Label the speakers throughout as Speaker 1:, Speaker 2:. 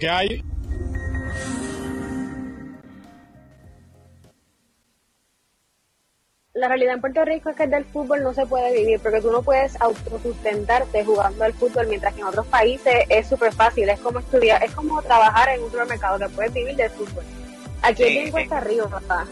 Speaker 1: Que hay.
Speaker 2: la realidad en Puerto Rico es que del fútbol no se puede vivir, porque tú no puedes autosustentarte jugando al fútbol, mientras que en otros países es súper fácil, es como estudiar, es como trabajar en un supermercado, que puedes vivir del fútbol. Aquí es bien cuesta arriba, papá.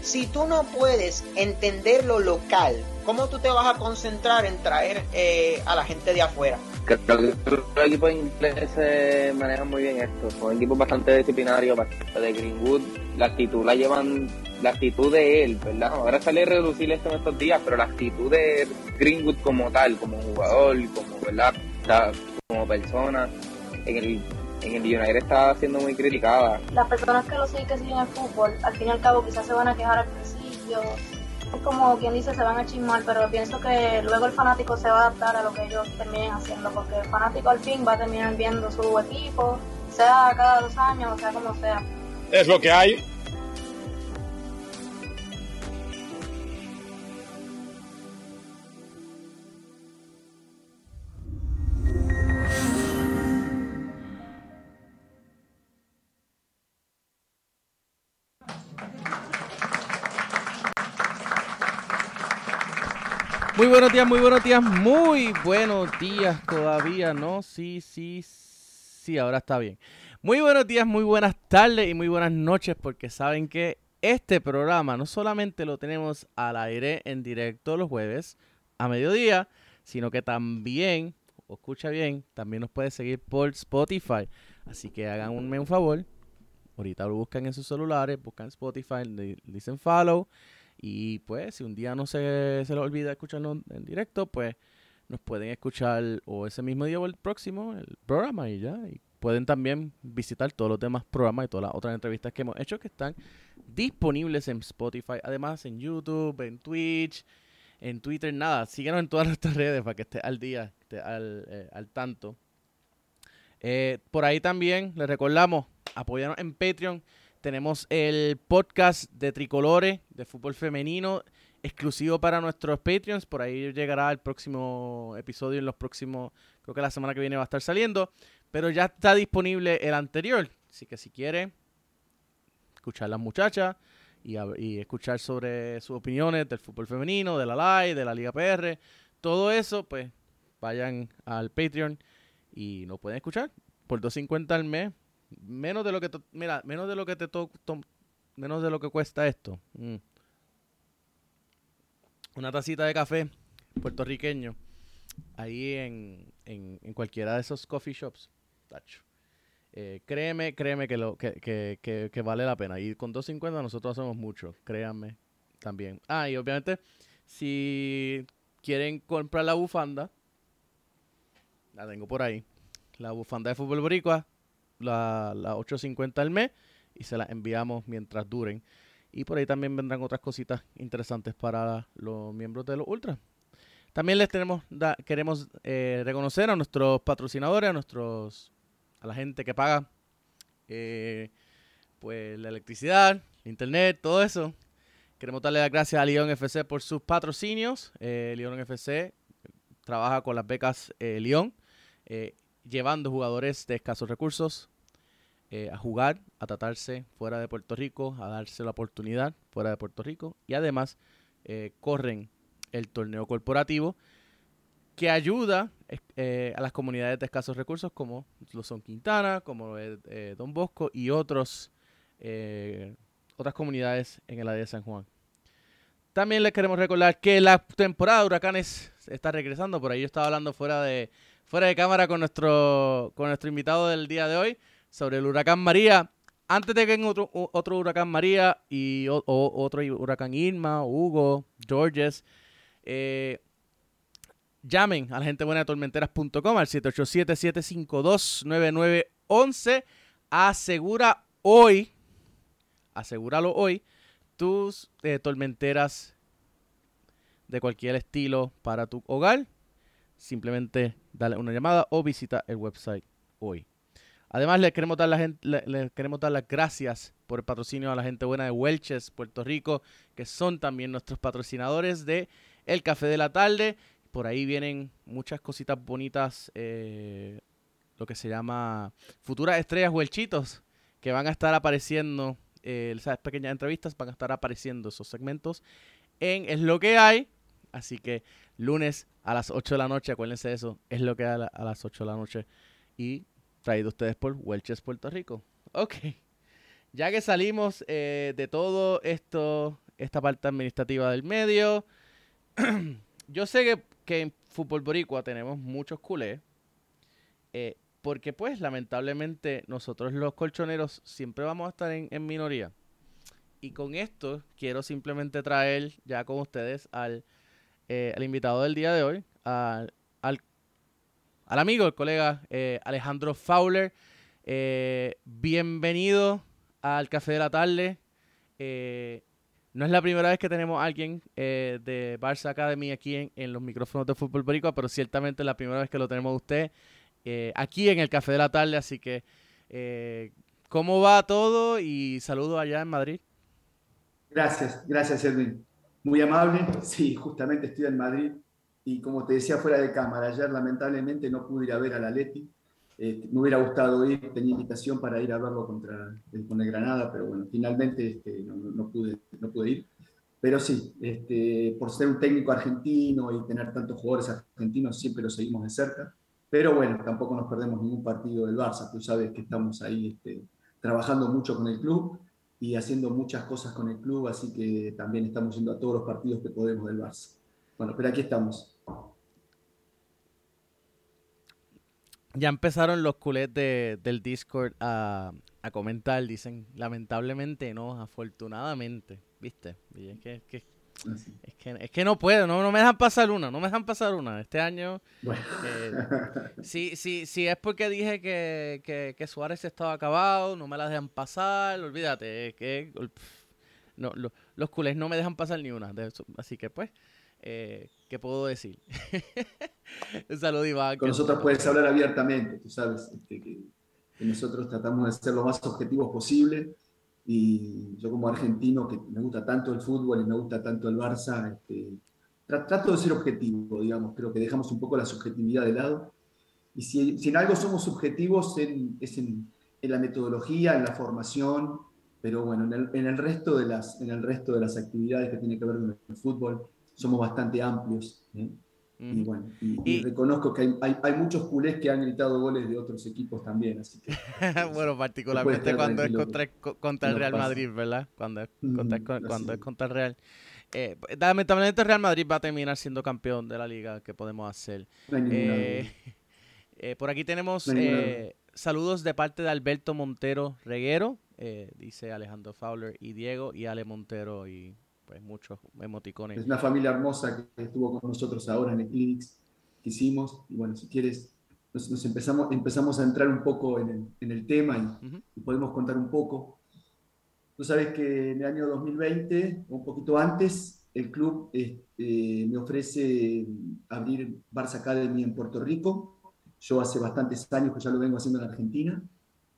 Speaker 3: Si tú no puedes entender lo local, ¿cómo tú te vas a concentrar en traer eh, a la gente de afuera?
Speaker 4: Que los equipos ingleses manejan muy bien esto. Son equipos bastante disciplinarios, de Greenwood. La actitud la llevan, la actitud de él, ¿verdad? Ahora sale a reducir esto en estos días, pero la actitud de Greenwood como tal, como jugador, como, ¿verdad? como persona, en el en el United está siendo muy criticada.
Speaker 5: Las personas que lo siguen, que siguen el fútbol, al fin y al cabo quizás se van a quejar al principio, es como quien dice se van a chismar, pero pienso que luego el fanático se va a adaptar a lo que ellos terminen haciendo, porque el fanático al fin va a terminar viendo su equipo, sea cada dos años, o sea como sea.
Speaker 1: Es lo que hay.
Speaker 6: Muy buenos días, muy buenos días, muy buenos días todavía, ¿no? Sí, sí, sí, ahora está bien. Muy buenos días, muy buenas tardes y muy buenas noches porque saben que este programa no solamente lo tenemos al aire en directo los jueves a mediodía, sino que también, escucha bien, también nos puede seguir por Spotify. Así que háganme un favor, ahorita lo buscan en sus celulares, buscan Spotify, dicen follow y pues, si un día no se, se les olvida escucharlo en directo, pues nos pueden escuchar o ese mismo día o el próximo, el programa y ya. Y pueden también visitar todos los demás programas y todas las otras entrevistas que hemos hecho que están disponibles en Spotify, además en YouTube, en Twitch, en Twitter, nada. Síguenos en todas nuestras redes para que esté al día, esté al, eh, al tanto. Eh, por ahí también les recordamos, apoyarnos en Patreon. Tenemos el podcast de Tricolores de fútbol femenino exclusivo para nuestros Patreons. Por ahí llegará el próximo episodio en los próximos, creo que la semana que viene va a estar saliendo. Pero ya está disponible el anterior. Así que si quiere escuchar a las muchachas y, y, escuchar sobre sus opiniones del fútbol femenino, de la LAI, de la Liga PR, todo eso, pues vayan al Patreon y nos pueden escuchar por 2.50 al mes menos de lo que mira, menos de lo que te to, menos de lo que cuesta esto. Mm. Una tacita de café puertorriqueño ahí en, en, cualquiera de esos coffee shops. Tacho. Eh, créeme, créeme que, lo, que, que, que, vale la pena. Y con 2.50 nosotros hacemos mucho, créanme también. Ah, y obviamente, si quieren comprar la bufanda, la tengo por ahí. La bufanda de fútbol boricua, la, la 8.50 al mes y se las enviamos mientras duren. Y por ahí también vendrán otras cositas interesantes para los miembros de los Ultras. También les tenemos, queremos eh, reconocer a nuestros patrocinadores, a nuestros, a la gente que paga eh, pues la electricidad, internet, todo eso. Queremos darle las gracias a León FC por sus patrocinios. Eh, León FC trabaja con las becas eh, León, llevando jugadores de escasos recursos eh, a jugar, a tratarse fuera de Puerto Rico, a darse la oportunidad fuera de Puerto Rico y además eh, corren el torneo corporativo que ayuda eh, a las comunidades de escasos recursos como lo son Quintana, como Don Bosco y otros otras comunidades en el área de San Juan. También les queremos recordar que la temporada de huracanes está regresando. Por ahí yo estaba hablando fuera de, fuera de cámara con nuestro, con nuestro invitado del día de hoy sobre el huracán María. Antes de que venga otro, otro huracán María y otro huracán Irma, Hugo, Georges, eh, llamen a la gente buena de tormenteras.com al 787-752-9911. Asegura hoy, asegúralo hoy, tus eh, tormenteras de cualquier estilo para tu hogar. Simplemente dale una llamada o visita el website hoy. Además, les queremos dar, la queremos dar las gracias por el patrocinio a la gente buena de Welches, Puerto Rico, que son también nuestros patrocinadores de El Café de la Tarde. Por ahí vienen muchas cositas bonitas. Eh, lo que se llama futuras estrellas huelchitos que van a estar apareciendo, eh, esas pequeñas entrevistas van a estar apareciendo esos segmentos en Es lo que hay. Así que lunes a las 8 de la noche, acuérdense de eso, es lo que hay a, las 8 de la noche. Y traído ustedes por Welches Puerto Rico. Ok. Ya que salimos eh, de todo esto, esta parte administrativa del medio, yo sé que, que, en Fútbol Boricua tenemos muchos culés, eh, porque pues lamentablemente nosotros los colchoneros siempre vamos a estar en, minoría. Y con esto quiero simplemente traer ya con ustedes al, eh, invitado del día de hoy, al, al, amigo, el colega eh, Alejandro Fowler. bienvenido al Café de la Tarde. No es la primera vez que tenemos a alguien eh, de Barça Academy aquí en, los micrófonos de Fútbol Boricua, pero ciertamente es la primera vez que lo tenemos usted eh, aquí en el Café de la Tarde. Así que, eh, ¿cómo va todo? Y saludo allá en Madrid.
Speaker 1: Gracias, gracias Edwin. Muy amable. Sí, justamente estoy en Madrid y como te decía fuera de cámara, ayer lamentablemente no pude ir a ver a la Leti eh, me hubiera gustado ir, tenía invitación para ir a verlo contra con el Granada, pero bueno, finalmente este, no, pude, no pude ir. Pero sí, este, por ser un técnico argentino y tener tantos jugadores argentinos, siempre lo seguimos de cerca. Pero bueno, tampoco nos perdemos ningún partido del Barça. Tú sabes que estamos ahí este, trabajando mucho con el club y haciendo muchas cosas con el club, así que también estamos yendo a todos los partidos que podemos del Barça. Bueno, pero aquí estamos.
Speaker 6: ya empezaron los culés de, del Discord a, comentar. Dicen, lamentablemente no, afortunadamente. ¿Viste? es que, es que, no puedo, no, no me dejan pasar una, no me dejan pasar una. Este año, eh, si, si, si es porque dije que, que, que, Suárez estaba acabado, no me la dejan pasar, olvídate, que no, los culés no me dejan pasar ni una. así que pues, eh, ¿qué puedo decir? Un saludo, Iván.
Speaker 1: Con nosotros puedes hablar abiertamente, tú sabes, este, que, nosotros tratamos de ser lo más objetivos posible. Y yo como argentino, que me gusta tanto el fútbol y me gusta tanto el Barça, este, trato de ser objetivo, digamos. Creo que dejamos un poco la subjetividad de lado. Y si, si en algo somos subjetivos, es en, la metodología, en la formación, pero bueno, en el, en el, resto de las, en el resto de las actividades que tienen que ver con el fútbol, somos bastante amplios. ¿eh? Y bueno, y, reconozco que hay, hay, muchos culés que han gritado goles de otros equipos también, así que...
Speaker 6: bueno, particularmente cuando es contra, contra el Real Madrid, ¿verdad? Cuando es contra, cuando es contra el Real. Eh, lamentablemente Real Madrid va a terminar siendo campeón de la liga, ¿qué podemos hacer? Eh, eh, por aquí tenemos eh, saludos de parte de Alberto Montero Reguero, dice Alejandro Fowler y Diego y Ale Montero y pues muchos emoticones.
Speaker 1: Es una familia hermosa que estuvo con nosotros ahora en el Clinics que hicimos. Y bueno, si quieres, nos, empezamos, empezamos a entrar un poco en el, en el tema y, podemos contar un poco. Tú sabes que en el año 2020, un poquito antes, el club este, me ofrece abrir Barça Academy en Puerto Rico. Yo hace bastantes años que ya lo vengo haciendo en Argentina,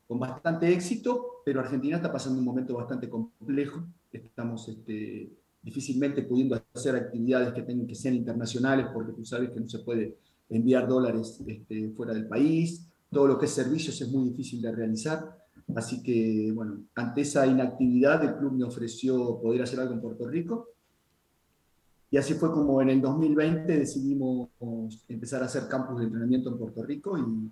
Speaker 1: con bastante éxito, pero Argentina está pasando un momento bastante complejo. Estamos este, difícilmente pudiendo hacer actividades que, tengan, que sean internacionales, porque tú sabes que no se puede enviar dólares este, fuera del país, todo lo que es servicios es muy difícil de realizar, así que, bueno, ante esa inactividad el club me ofreció poder hacer algo en Puerto Rico, y así fue como en el 2020 decidimos empezar a hacer campus de entrenamiento en Puerto Rico y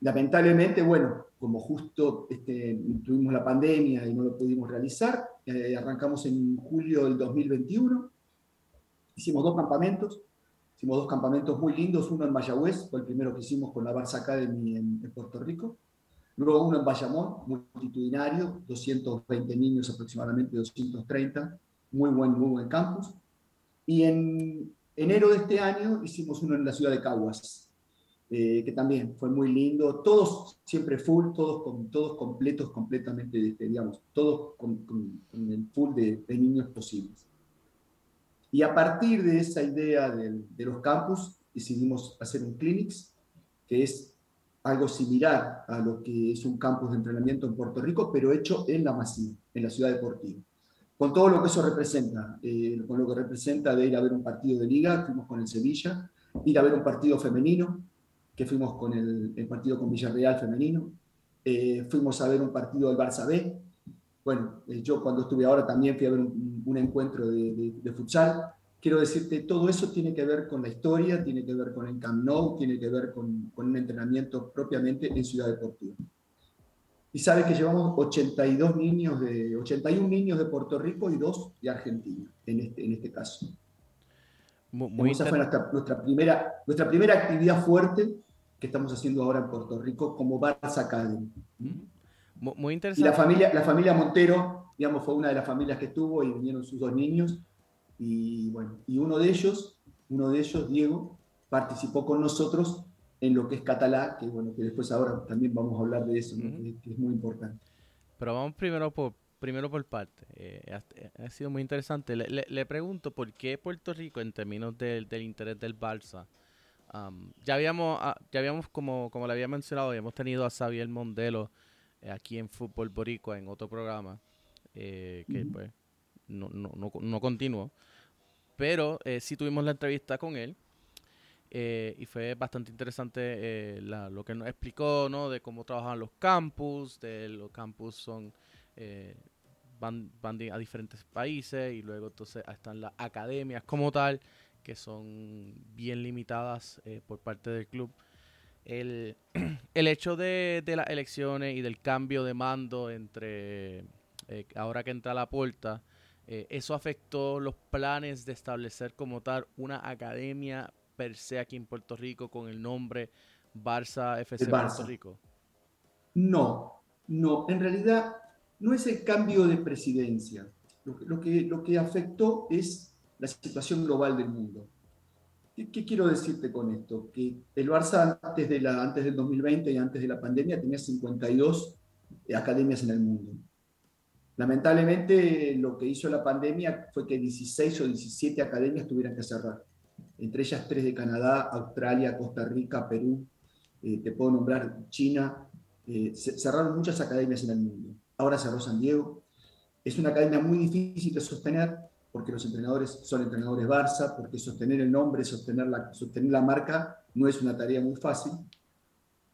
Speaker 1: Lamentablemente, bueno, como justo este, tuvimos la pandemia y no lo pudimos realizar, eh, arrancamos en julio del 2021, hicimos dos campamentos, hicimos dos campamentos muy lindos, uno en Mayagüez, fue el primero que hicimos con la Barça Academy en, Puerto Rico, luego uno en Bayamón, multitudinario, 220 niños aproximadamente, 230, muy buen, muy buen campus, y en enero de este año hicimos uno en la ciudad de Caguas, eh, que también fue muy lindo, todos siempre full, todos, con, todos completos, completamente, este, digamos, todos con, el full de, niños posibles. Y a partir de esa idea de, de los campus, decidimos hacer un clinics, que es algo similar a lo que es un campus de entrenamiento en Puerto Rico, pero hecho en la Masía, en la ciudad deportiva. Con todo lo que eso representa, eh, con lo que representa de ir a ver un partido de liga, fuimos con el Sevilla, ir a ver un partido femenino, que fuimos con el, el partido con Villarreal femenino, eh, fuimos a ver un partido del Barça B. Bueno, eh, yo cuando estuve ahora también fui a ver un, un encuentro de, de, de, futsal. Quiero decirte, todo eso tiene que ver con la historia, tiene que ver con el Camp Nou, tiene que ver con, con un entrenamiento propiamente en Ciudad Deportiva. Y sabes que llevamos 82 niños de, 81 niños de Puerto Rico y dos de Argentina, en este, en este caso. Muy Esa fue nuestra, nuestra, primera, nuestra primera actividad fuerte que estamos haciendo ahora en Puerto Rico como Barça Academy.
Speaker 6: Muy interesante.
Speaker 1: Y la familia, la familia Montero, digamos, fue una de las familias que estuvo y vinieron sus dos niños. Y bueno, y uno de ellos, uno de ellos, Diego, participó con nosotros en lo que es catalá, que bueno, que después ahora también vamos a hablar de eso, ¿no? uh -huh. que, es muy importante.
Speaker 6: Pero vamos primero por, primero por parte. Eh, ha, ha, sido muy interesante. Le, le, le, pregunto por qué Puerto Rico, en términos del, del interés del Barça, um, ya habíamos, uh, ya habíamos como, como le había mencionado, habíamos tenido a Xavier Mondelo eh, aquí en Fútbol Boricua en otro programa, eh, que uh -huh. pues no, no, no, no continuó. Pero eh, sí tuvimos la entrevista con él. Eh, y fue bastante interesante eh, la, lo que nos explicó, ¿no? De cómo trabajan los campus, de los campus son eh, van, van a diferentes países y luego entonces están las academias como tal que son bien limitadas eh, por parte del club. El, el hecho de, de, las elecciones y del cambio de mando entre eh, ahora que entra la puerta, eso afectó los planes de establecer como tal una academia per se aquí en Puerto Rico con el nombre Barça FC
Speaker 1: Barça.
Speaker 6: Puerto Rico?
Speaker 1: No, no, en realidad no es el cambio de presidencia. Lo, lo, que, lo que afectó es la situación global del mundo. ¿Qué, ¿Qué, quiero decirte con esto? Que el Barça antes, de la, antes del 2020 y antes de la pandemia tenía 52 academias en el mundo. Lamentablemente lo que hizo la pandemia fue que 16 o 17 academias tuvieran que cerrar entre ellas tres de Canadá, Australia, Costa Rica, Perú, eh, te puedo nombrar China, eh, cerraron muchas academias en el mundo. Ahora cerró San Diego. Es una academia muy difícil de sostener porque los entrenadores son entrenadores Barça, porque sostener el nombre, sostener la, sostener la marca no es una tarea muy fácil.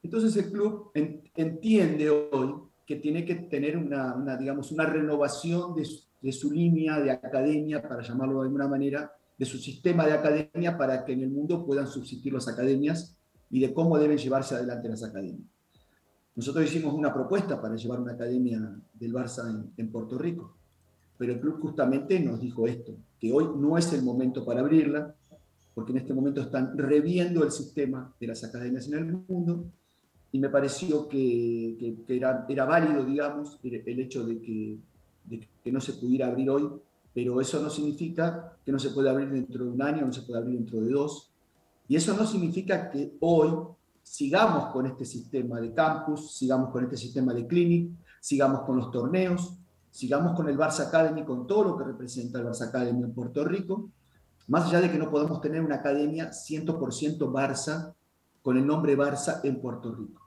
Speaker 1: Entonces el club en, entiende hoy que tiene que tener una, una digamos, una renovación de su, de su línea de academia, para llamarlo de alguna manera, de su sistema de academia para que en el mundo puedan subsistir las academias y de cómo deben llevarse adelante las academias. Nosotros hicimos una propuesta para llevar una academia del Barça en, en, Puerto Rico, pero el club justamente nos dijo esto, que hoy no es el momento para abrirla, porque en este momento están reviendo el sistema de las academias en el mundo, y me pareció que, era, válido, digamos, el, hecho de que, no se pudiera abrir hoy pero eso no significa que no se pueda abrir dentro de un año, no se puede abrir dentro de dos. Y eso no significa que hoy sigamos con este sistema de campus, sigamos con este sistema de clinic, sigamos con los torneos, sigamos con el Barça Academy, con todo lo que representa el Barça Academy en Puerto Rico, más allá de que no podamos tener una academia 100% Barça con el nombre Barça en Puerto Rico.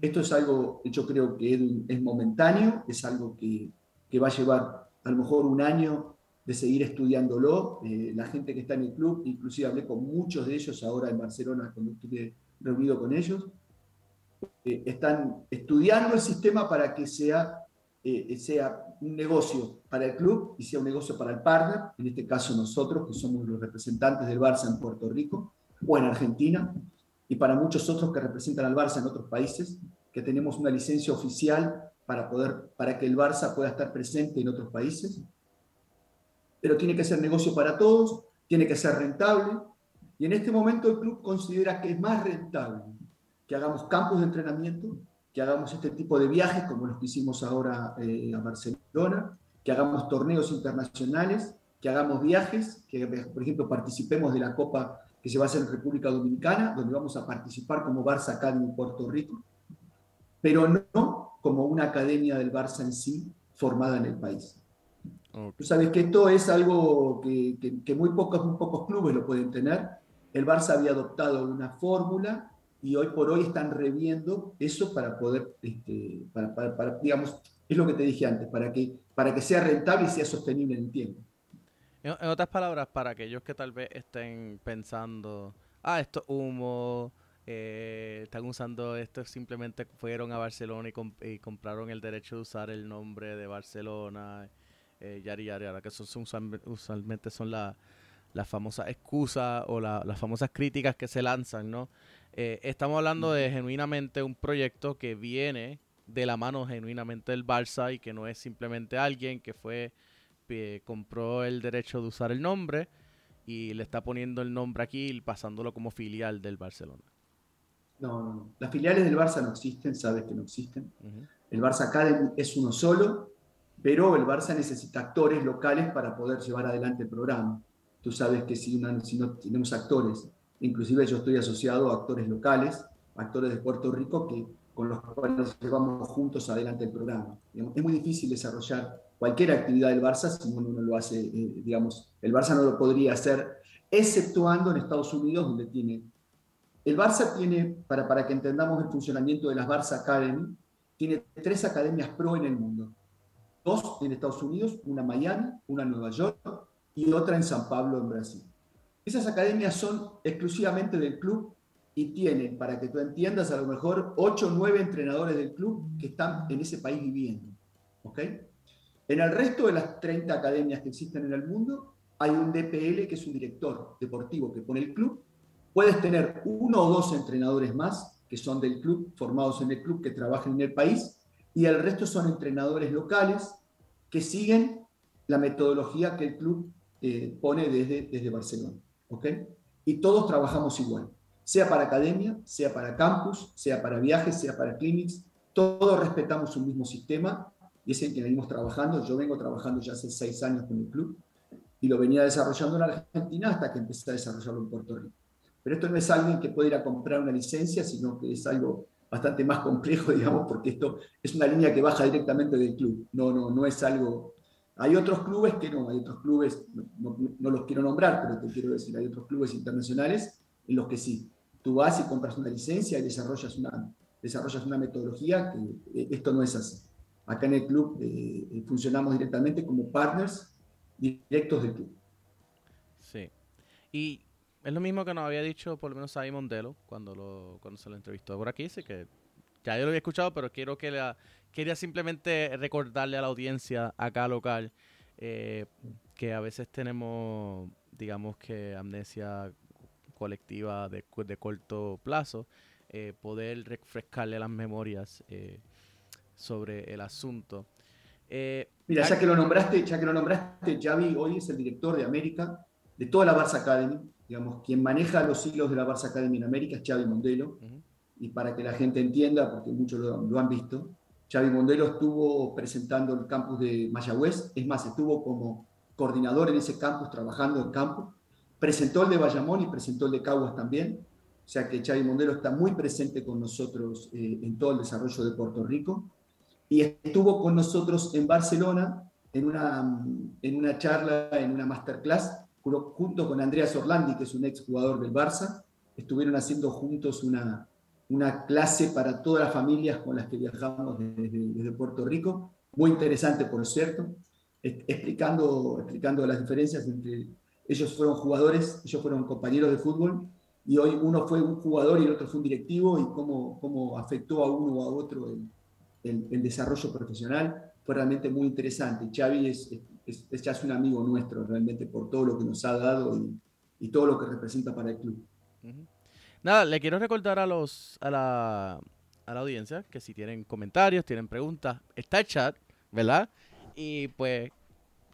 Speaker 1: Esto es algo, yo creo que es momentáneo, es algo que, que va a llevar a lo mejor un año de seguir estudiándolo. Eh, la gente que está en el club, inclusive hablé con muchos de ellos ahora en Barcelona cuando estuve reunido con ellos, eh, están estudiando el sistema para que sea, eh, sea un negocio para el club y sea un negocio para el partner, en este caso nosotros, que somos los representantes del Barça en Puerto Rico o en Argentina, y para muchos otros que representan al Barça en otros países, que tenemos una licencia oficial para, poder, para que el Barça pueda estar presente en otros países pero tiene que ser negocio para todos, tiene que ser rentable. Y en este momento el club considera que es más rentable que hagamos campos de entrenamiento, que hagamos este tipo de viajes como los que hicimos ahora eh, a Barcelona, que hagamos torneos internacionales, que hagamos viajes, que por ejemplo participemos de la Copa que se va a hacer en República Dominicana, donde vamos a participar como Barça en Puerto Rico, pero no como una academia del Barça en sí formada en el país. Okay. Tú sabes que esto es algo que, que, que, muy, pocos, muy pocos clubes lo pueden tener. El Barça había adoptado una fórmula y hoy por hoy están reviendo eso para poder, este, para, para, para, digamos, es lo que te dije antes, para que, para que sea rentable y sea sostenible en el tiempo.
Speaker 6: En, en otras palabras, para aquellos que tal vez estén pensando, ah, esto es humo, eh, están usando esto, simplemente fueron a Barcelona y, compraron el derecho de usar el nombre de Barcelona, eh, yari yari, que eso usualmente son las famosas excusas o las famosas críticas que se lanzan, ¿no? Eh, estamos hablando de genuinamente un proyecto que viene de la mano genuinamente del Barça y que no es simplemente alguien que fue, compró el derecho de usar el nombre y le está poniendo el nombre aquí y pasándolo como filial del Barcelona.
Speaker 1: No, no, no. Las filiales del Barça no existen, sabes que no existen. El Barça Academy es uno solo, pero el Barça necesita actores locales para poder llevar adelante el programa. Tú sabes que si, si no tenemos actores, inclusive yo estoy asociado a actores locales, actores de Puerto Rico, que, con los cuales llevamos juntos adelante el programa. Es muy difícil desarrollar cualquier actividad del Barça si uno no lo hace, eh, digamos, el Barça no lo podría hacer, exceptuando en Estados Unidos, donde tiene el Barça tiene, para, para que entendamos el funcionamiento de las Barça Academy, tiene tres academias pro en el mundo. Dos en Estados Unidos, una en Miami, una en Nueva York y otra en San Pablo, en Brasil. Esas academias son exclusivamente del club y tienen, para que tú entiendas, a lo mejor 8 o 9 entrenadores del club que están en ese país viviendo. ¿ok? En el resto de las 30 academias que existen en el mundo, hay un DPL que es un director deportivo que pone el club Puedes tener uno o dos entrenadores más que son del club, formados en el club, que trabajan en el país, y el resto son entrenadores locales que siguen la metodología que el club eh, pone desde, desde Barcelona. ¿Ok? Y todos trabajamos igual, sea para academia, sea para campus, sea para viajes, sea para clinics, todos respetamos un mismo sistema y es el que venimos trabajando. Yo vengo trabajando ya hace seis años con el club y lo venía desarrollando en Argentina hasta que empecé a desarrollarlo en Puerto Rico. Pero esto no es alguien que puede ir a comprar una licencia, sino que es algo bastante más complejo, digamos, porque esto es una línea que baja directamente del club. No, no, no es algo... Hay otros clubes que no, hay otros clubes, no, los quiero nombrar, pero te quiero decir, hay otros clubes internacionales en los que sí. Tú vas y compras una licencia y desarrollas una, desarrollas una metodología que eh, esto no es así. Acá en el club eh, eh, funcionamos directamente como partners directos del club.
Speaker 6: Sí. Y es lo mismo que nos había dicho por lo menos Simon Mondelo cuando, lo, cuando se lo entrevistó por aquí. Así que ya yo lo había escuchado, pero quiero que la, quería simplemente recordarle a la audiencia acá local eh, que a veces tenemos, digamos que amnesia colectiva de, de corto plazo, eh, poder refrescarle las memorias eh, sobre el asunto.
Speaker 1: Mira, ya que lo nombraste, ya que lo nombraste, Javi hoy es el director de América, de toda la Barça Academy, digamos, quien maneja los hilos de la Barça Academy en América es Xavi Mondelo, y para que la gente entienda, porque muchos lo, han visto, Xavi Mondelo estuvo presentando el campus de Mayagüez, es más, estuvo como coordinador en ese campus, trabajando en campo, presentó el de Bayamón y presentó el de Caguas también, o sea que Xavi Mondelo está muy presente con nosotros eh, en todo el desarrollo de Puerto Rico, y estuvo con nosotros en Barcelona en una, en una charla, en una masterclass, junto con Andreas Orlandi, que es un ex jugador del Barça, estuvieron haciendo juntos una, una clase para todas las familias con las que viajamos desde, Puerto Rico, muy interesante por cierto, explicando, explicando las diferencias entre ellos fueron jugadores, ellos fueron compañeros de fútbol y hoy uno fue un jugador y el otro fue un directivo y cómo, cómo afectó a uno o a otro el, el, desarrollo profesional, fue realmente muy interesante. Xavi es, es, ya es un amigo nuestro realmente por todo lo que nos ha dado y, todo lo que representa para el club.
Speaker 6: Nada, le quiero recordar a los a la, a la audiencia que si tienen comentarios, tienen preguntas, está el chat, ¿verdad? Y pues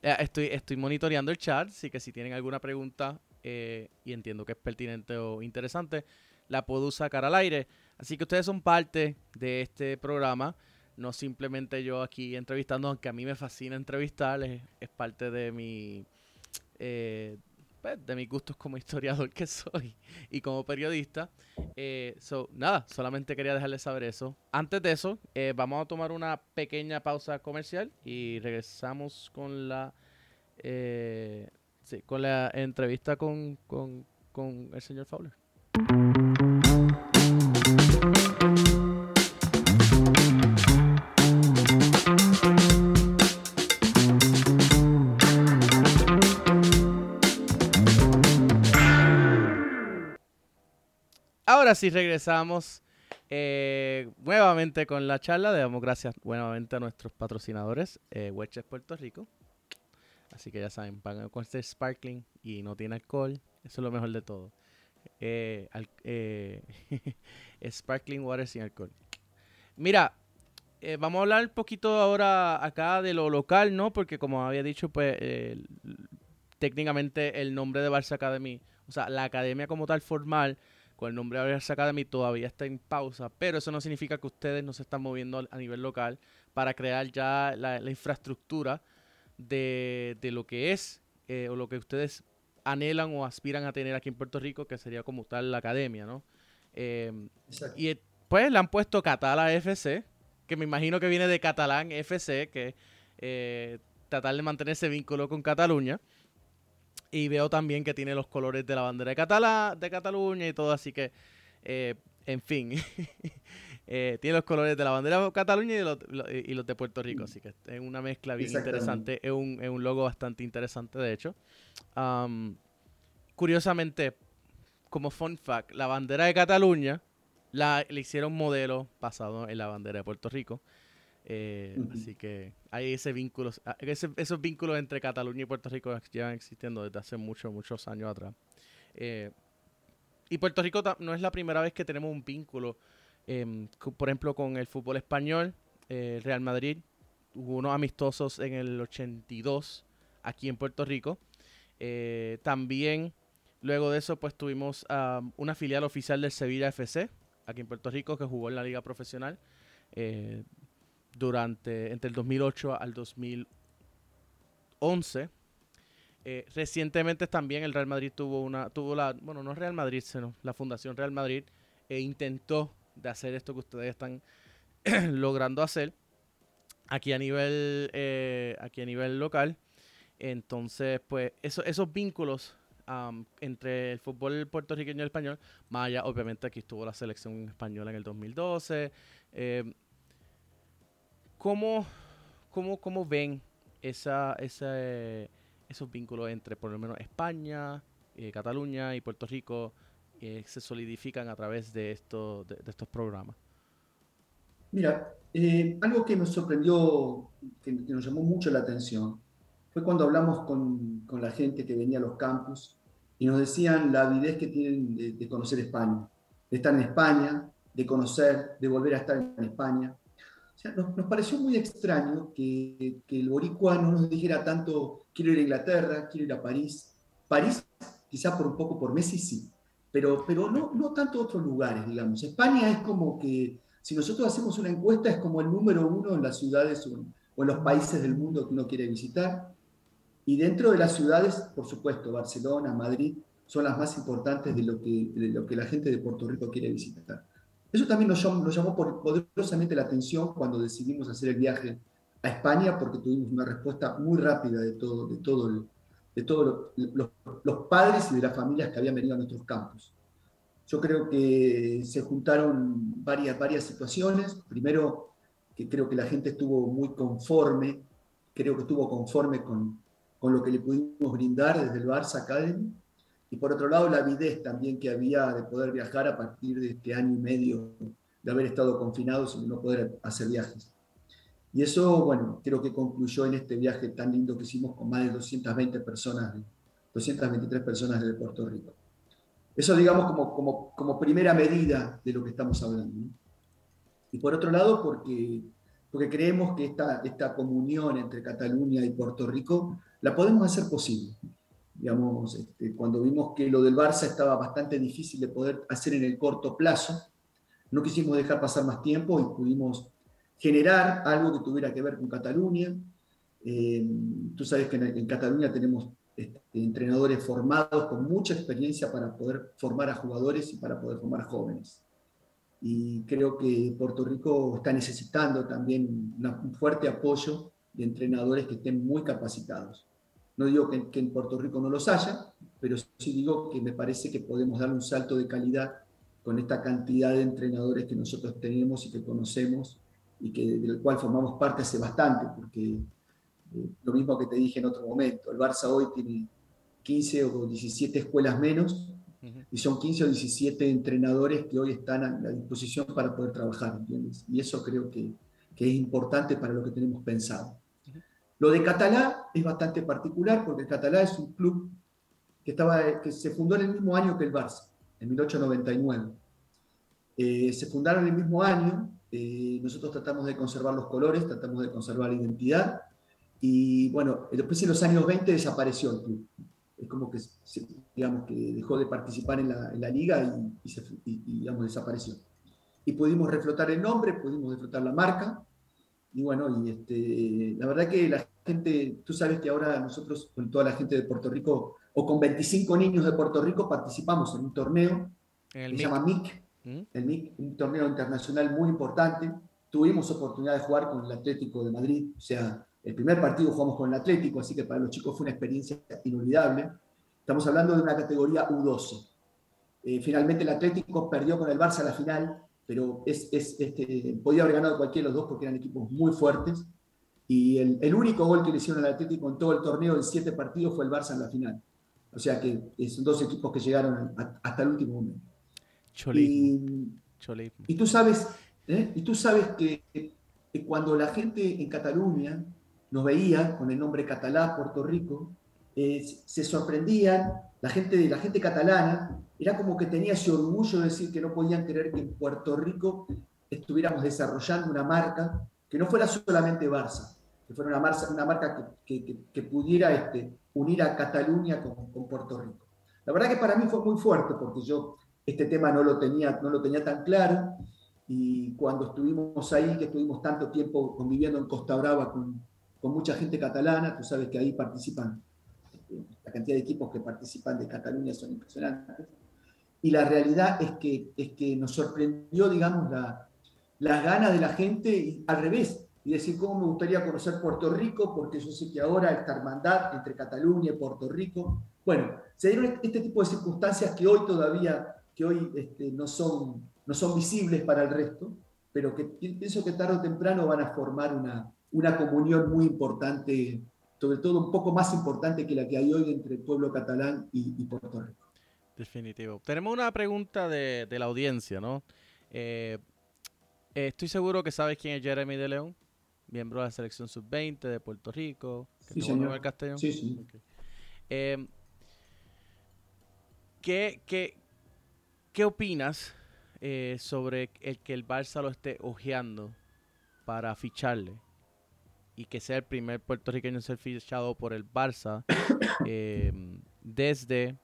Speaker 6: eh, estoy, estoy monitoreando el chat, así que si tienen alguna pregunta eh, y entiendo que es pertinente o interesante, la puedo sacar al aire. Así que ustedes son parte de este programa no simplemente yo aquí entrevistando, aunque a mí me fascina entrevistar, es, parte de mi... Eh, pues, de mis gustos como historiador que soy y como periodista. Eh, so, nada, solamente quería dejarles saber eso. Antes de eso, eh, vamos a tomar una pequeña pausa comercial y regresamos con la sí, con la entrevista con, con, con el señor Fowler. Ahora sí regresamos eh, nuevamente con la charla. Le damos gracias nuevamente a nuestros patrocinadores, eh, Puerto Rico. Así que ya saben, pagan con este sparkling y no tiene alcohol. Eso es lo mejor de todo. Eh, eh sparkling water sin alcohol. Mira, eh, vamos a hablar un poquito ahora acá de lo local, ¿no? Porque como había dicho, pues técnicamente el nombre de Barça Academy, o sea, la academia como tal formal, el nombre de Barça Academy todavía está en pausa, pero eso no significa que ustedes no se están moviendo a nivel local para crear ya la, infraestructura de, lo que es eh, o lo que ustedes anhelan o aspiran a tener aquí en Puerto Rico, que sería como tal la academia, ¿no? Eh, y pues le han puesto Catala FC, que me imagino que viene de Catalán FC, que eh, tratar de mantener ese vínculo con Cataluña. Y veo también que tiene los colores de la bandera de, Catala, de Cataluña y todo, así que, eh, en fin, eh, tiene los colores de la bandera de Cataluña y, los, y los de Puerto Rico, así que es una mezcla bien interesante, es un, es un, logo bastante interesante, de hecho. curiosamente, como fun fact, la bandera de Cataluña la, le hicieron modelo basado en la bandera de Puerto Rico. Eh, así que hay ese vínculo, ah, esos vínculos entre Cataluña y Puerto Rico llevan existiendo desde hace muchos, muchos años atrás. Eh, y Puerto Rico no es la primera vez que tenemos un vínculo, em, por ejemplo, con el fútbol español, eh, el Real Madrid. Hubo unos amistosos en el 82 aquí en Puerto Rico. también, luego de eso, pues tuvimos una filial oficial del Sevilla FC, aquí en Puerto Rico, que jugó en la liga profesional. Eh, durante entre el 2008 al 2011. Eh, recientemente también el Real Madrid tuvo una, tuvo la, bueno, no Real Madrid, sino la Fundación Real Madrid e intentó de hacer esto que ustedes están logrando hacer aquí a nivel, eh, aquí a nivel local. Entonces, pues, eso, esos vínculos entre el fútbol puertorriqueño y el español, más allá, obviamente aquí estuvo la selección española en el 2012, eh, ¿Cómo, cómo, cómo ven esa, esos vínculos entre por lo menos España, eh, Cataluña y Puerto Rico eh, se solidifican a través de, esto, de, estos programas?
Speaker 1: Mira, eh, algo que nos sorprendió, que, nos llamó mucho la atención, fue cuando hablamos con, con, la gente que venía a los campus y nos decían la avidez que tienen de, de conocer España, de estar en España, de conocer, de volver a estar en España nos, pareció muy extraño que, el boricua no nos dijera tanto, quiero ir a Inglaterra, quiero ir a París. París, quizá por un poco por Messi, sí, pero, pero no, no tanto otros lugares, digamos. España es como que, si nosotros hacemos una encuesta, es como el número uno en las ciudades o en, los países del mundo que uno quiere visitar. Y dentro de las ciudades, por supuesto, Barcelona, Madrid, son las más importantes de lo que, de lo que la gente de Puerto Rico quiere visitar. Eso también nos llamó, poderosamente la atención cuando decidimos hacer el viaje a España, porque tuvimos una respuesta muy rápida de todo, de todo, de todos los, padres y de las familias que habían venido a nuestros campos. Yo creo que se juntaron varias, varias situaciones. Primero, que creo que la gente estuvo muy conforme, creo que estuvo conforme con, con lo que le pudimos brindar desde el Barça Academy y por otro lado la avidez también que había de poder viajar a partir de este año y medio de haber estado confinados y no poder hacer viajes. Y eso, bueno, creo que concluyó en este viaje tan lindo que hicimos con más de 220 personas, 223 personas de Puerto Rico. Eso, digamos, como, como, como primera medida de lo que estamos hablando. Y por otro lado, porque, porque creemos que esta, esta comunión entre Cataluña y Puerto Rico la podemos hacer posible digamos, este, cuando vimos que lo del Barça estaba bastante difícil de poder hacer en el corto plazo, no quisimos dejar pasar más tiempo y pudimos generar algo que tuviera que ver con Cataluña. Eh, tú sabes que en, Cataluña tenemos este, entrenadores formados con mucha experiencia para poder formar a jugadores y para poder formar jóvenes. Y creo que Puerto Rico está necesitando también un fuerte apoyo de entrenadores que estén muy capacitados. No digo que, en Puerto Rico no los haya, pero sí digo que me parece que podemos dar un salto de calidad con esta cantidad de entrenadores que nosotros tenemos y que conocemos y que, del cual formamos parte hace bastante, porque eh, lo mismo que te dije en otro momento, el Barça hoy tiene 15 o 17 escuelas menos Y son 15 o 17 entrenadores que hoy están a, disposición para poder trabajar, ¿entiendes? Y eso creo que, que es importante para lo que tenemos pensado. Lo de Catalá es bastante particular porque Catalá es un club que, estaba, que se fundó en el mismo año que el Barça, en 1899. Eh, se fundaron en el mismo año, eh, nosotros tratamos de conservar los colores, tratamos de conservar la identidad, y bueno, después en los años 20 desapareció el club. Es como que, digamos, que dejó de participar en la, en la liga y, se, digamos, desapareció. Y pudimos reflotar el nombre, pudimos reflotar la marca, y bueno, y este, la verdad que la gente, tú sabes que ahora nosotros, con toda la gente de Puerto Rico, o con 25 niños de Puerto Rico, participamos en un torneo que se llama MIC, ¿Mm? el MIC, un torneo internacional muy importante. Tuvimos oportunidad de jugar con el Atlético de Madrid, o sea, el primer partido jugamos con el Atlético, así que para los chicos fue una experiencia inolvidable. Estamos hablando de una categoría U12. Eh, finalmente el Atlético perdió con el Barça a la final, pero es, es, este, podía haber ganado cualquiera de los dos porque eran equipos muy fuertes. Y el, el, único gol que le hicieron al Atlético en todo el torneo en siete partidos fue el Barça en la final. O sea que son dos equipos que llegaron hasta el último momento. Y, y, tú sabes, ¿eh? y tú sabes que, que, cuando la gente en Cataluña nos veía con el nombre catalá Puerto Rico, eh, se sorprendían, la gente, la gente catalana era como que tenía ese orgullo de decir que no podían creer que en Puerto Rico estuviéramos desarrollando una marca que no fuera solamente Barça, que fuera una marca, una marca que, que, pudiera este, unir a Cataluña con, con, Puerto Rico. La verdad que para mí fue muy fuerte porque yo este tema no lo tenía, no lo tenía tan claro y cuando estuvimos ahí, que estuvimos tanto tiempo conviviendo en Costa Brava con, con mucha gente catalana, tú sabes que ahí participan, la cantidad de equipos que participan de Cataluña son impresionantes. Y la realidad es que, es que nos sorprendió, digamos, la, las ganas de la gente y, al revés, y decir cómo me gustaría conocer Puerto Rico, porque yo sé que ahora esta hermandad entre Cataluña y Puerto Rico, bueno, se dieron este tipo de circunstancias que hoy todavía, que hoy este, no, son, no son visibles para el resto, pero que pienso que tarde o temprano van a formar una, una comunión muy importante, sobre todo un poco más importante que la que hay hoy entre el pueblo catalán y, Puerto Rico.
Speaker 6: Definitivo. Tenemos una pregunta de, la audiencia, ¿no? Eh, estoy seguro que sabes quién es Jeremy de León, miembro de la selección sub-20 de Puerto Rico.
Speaker 1: sí, señor. Castellón. Sí, sí.
Speaker 6: Eh, ¿qué, qué, opinas eh, sobre el que el Barça lo esté ojeando para ficharle? y que sea el primer puertorriqueño en ser fichado por el Barça em, desde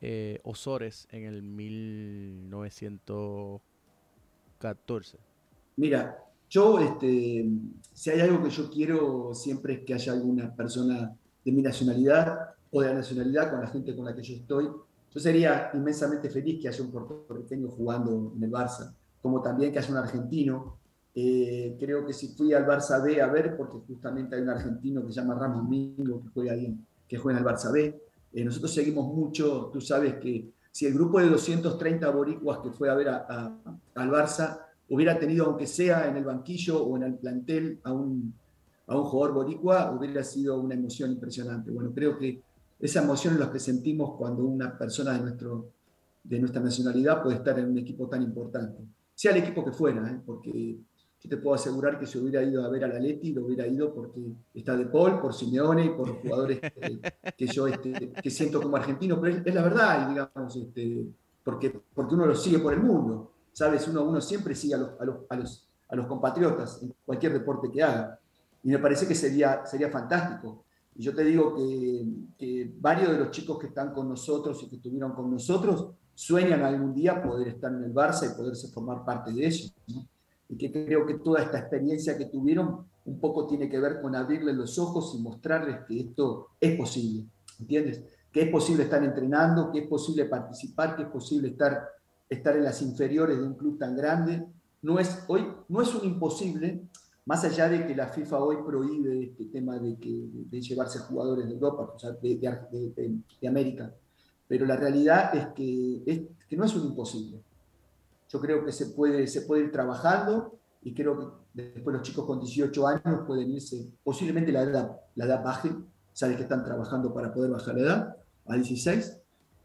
Speaker 6: eh, Osores en el 1914.
Speaker 1: Mira, yo, este, si hay algo que yo quiero siempre es que haya alguna persona de mi nacionalidad o de la nacionalidad con la gente con la que yo estoy. Yo sería inmensamente feliz que haya un puertorriqueño jugando en el Barça, como también que haya un argentino eh, creo que si fui al Barça B a ver, porque justamente hay un argentino que se llama Ramos Mingo, que juega ahí, que juega en el Barça B. Eh, nosotros seguimos mucho, tú sabes que si el grupo de 230 boricuas que fue a ver a, al Barça hubiera tenido, aunque sea en el banquillo o en el plantel, a un, a un jugador boricua, hubiera sido una emoción impresionante. Bueno, creo que esa emoción es la que sentimos cuando una persona de, nuestro, de nuestra nacionalidad puede estar en un equipo tan importante, sea el equipo que fuera, ¿eh? porque yo te puedo asegurar que si hubiera ido a ver a la Leti, lo hubiera ido porque está de Paul, por Simeone y por jugadores que, yo este, que siento como argentino, pero es, la verdad, digamos, este, porque, porque uno lo sigue por el mundo, ¿sabes? Uno, uno siempre sigue a los, compatriotas en cualquier deporte que haga. Y me parece que sería, fantástico. Y yo te digo que, varios de los chicos que están con nosotros y que estuvieron con nosotros sueñan algún día poder estar en el Barça y poderse formar parte de eso. y que creo que toda esta experiencia que tuvieron un poco tiene que ver con abrirles los ojos y mostrarles que esto es posible, ¿entiendes? Que es posible estar entrenando, que es posible participar, que es posible estar, estar en las inferiores de un club tan grande. No es, hoy, no es un imposible, más allá de que la FIFA hoy prohíbe este tema de, que, de llevarse jugadores de Europa, o sea, de, de, de América, pero la realidad es que, es que no es un imposible yo creo que se puede, se puede ir trabajando y creo que después los chicos con 18 años pueden irse, posiblemente la edad, la edad baje, sabes que están trabajando para poder bajar la edad a 16,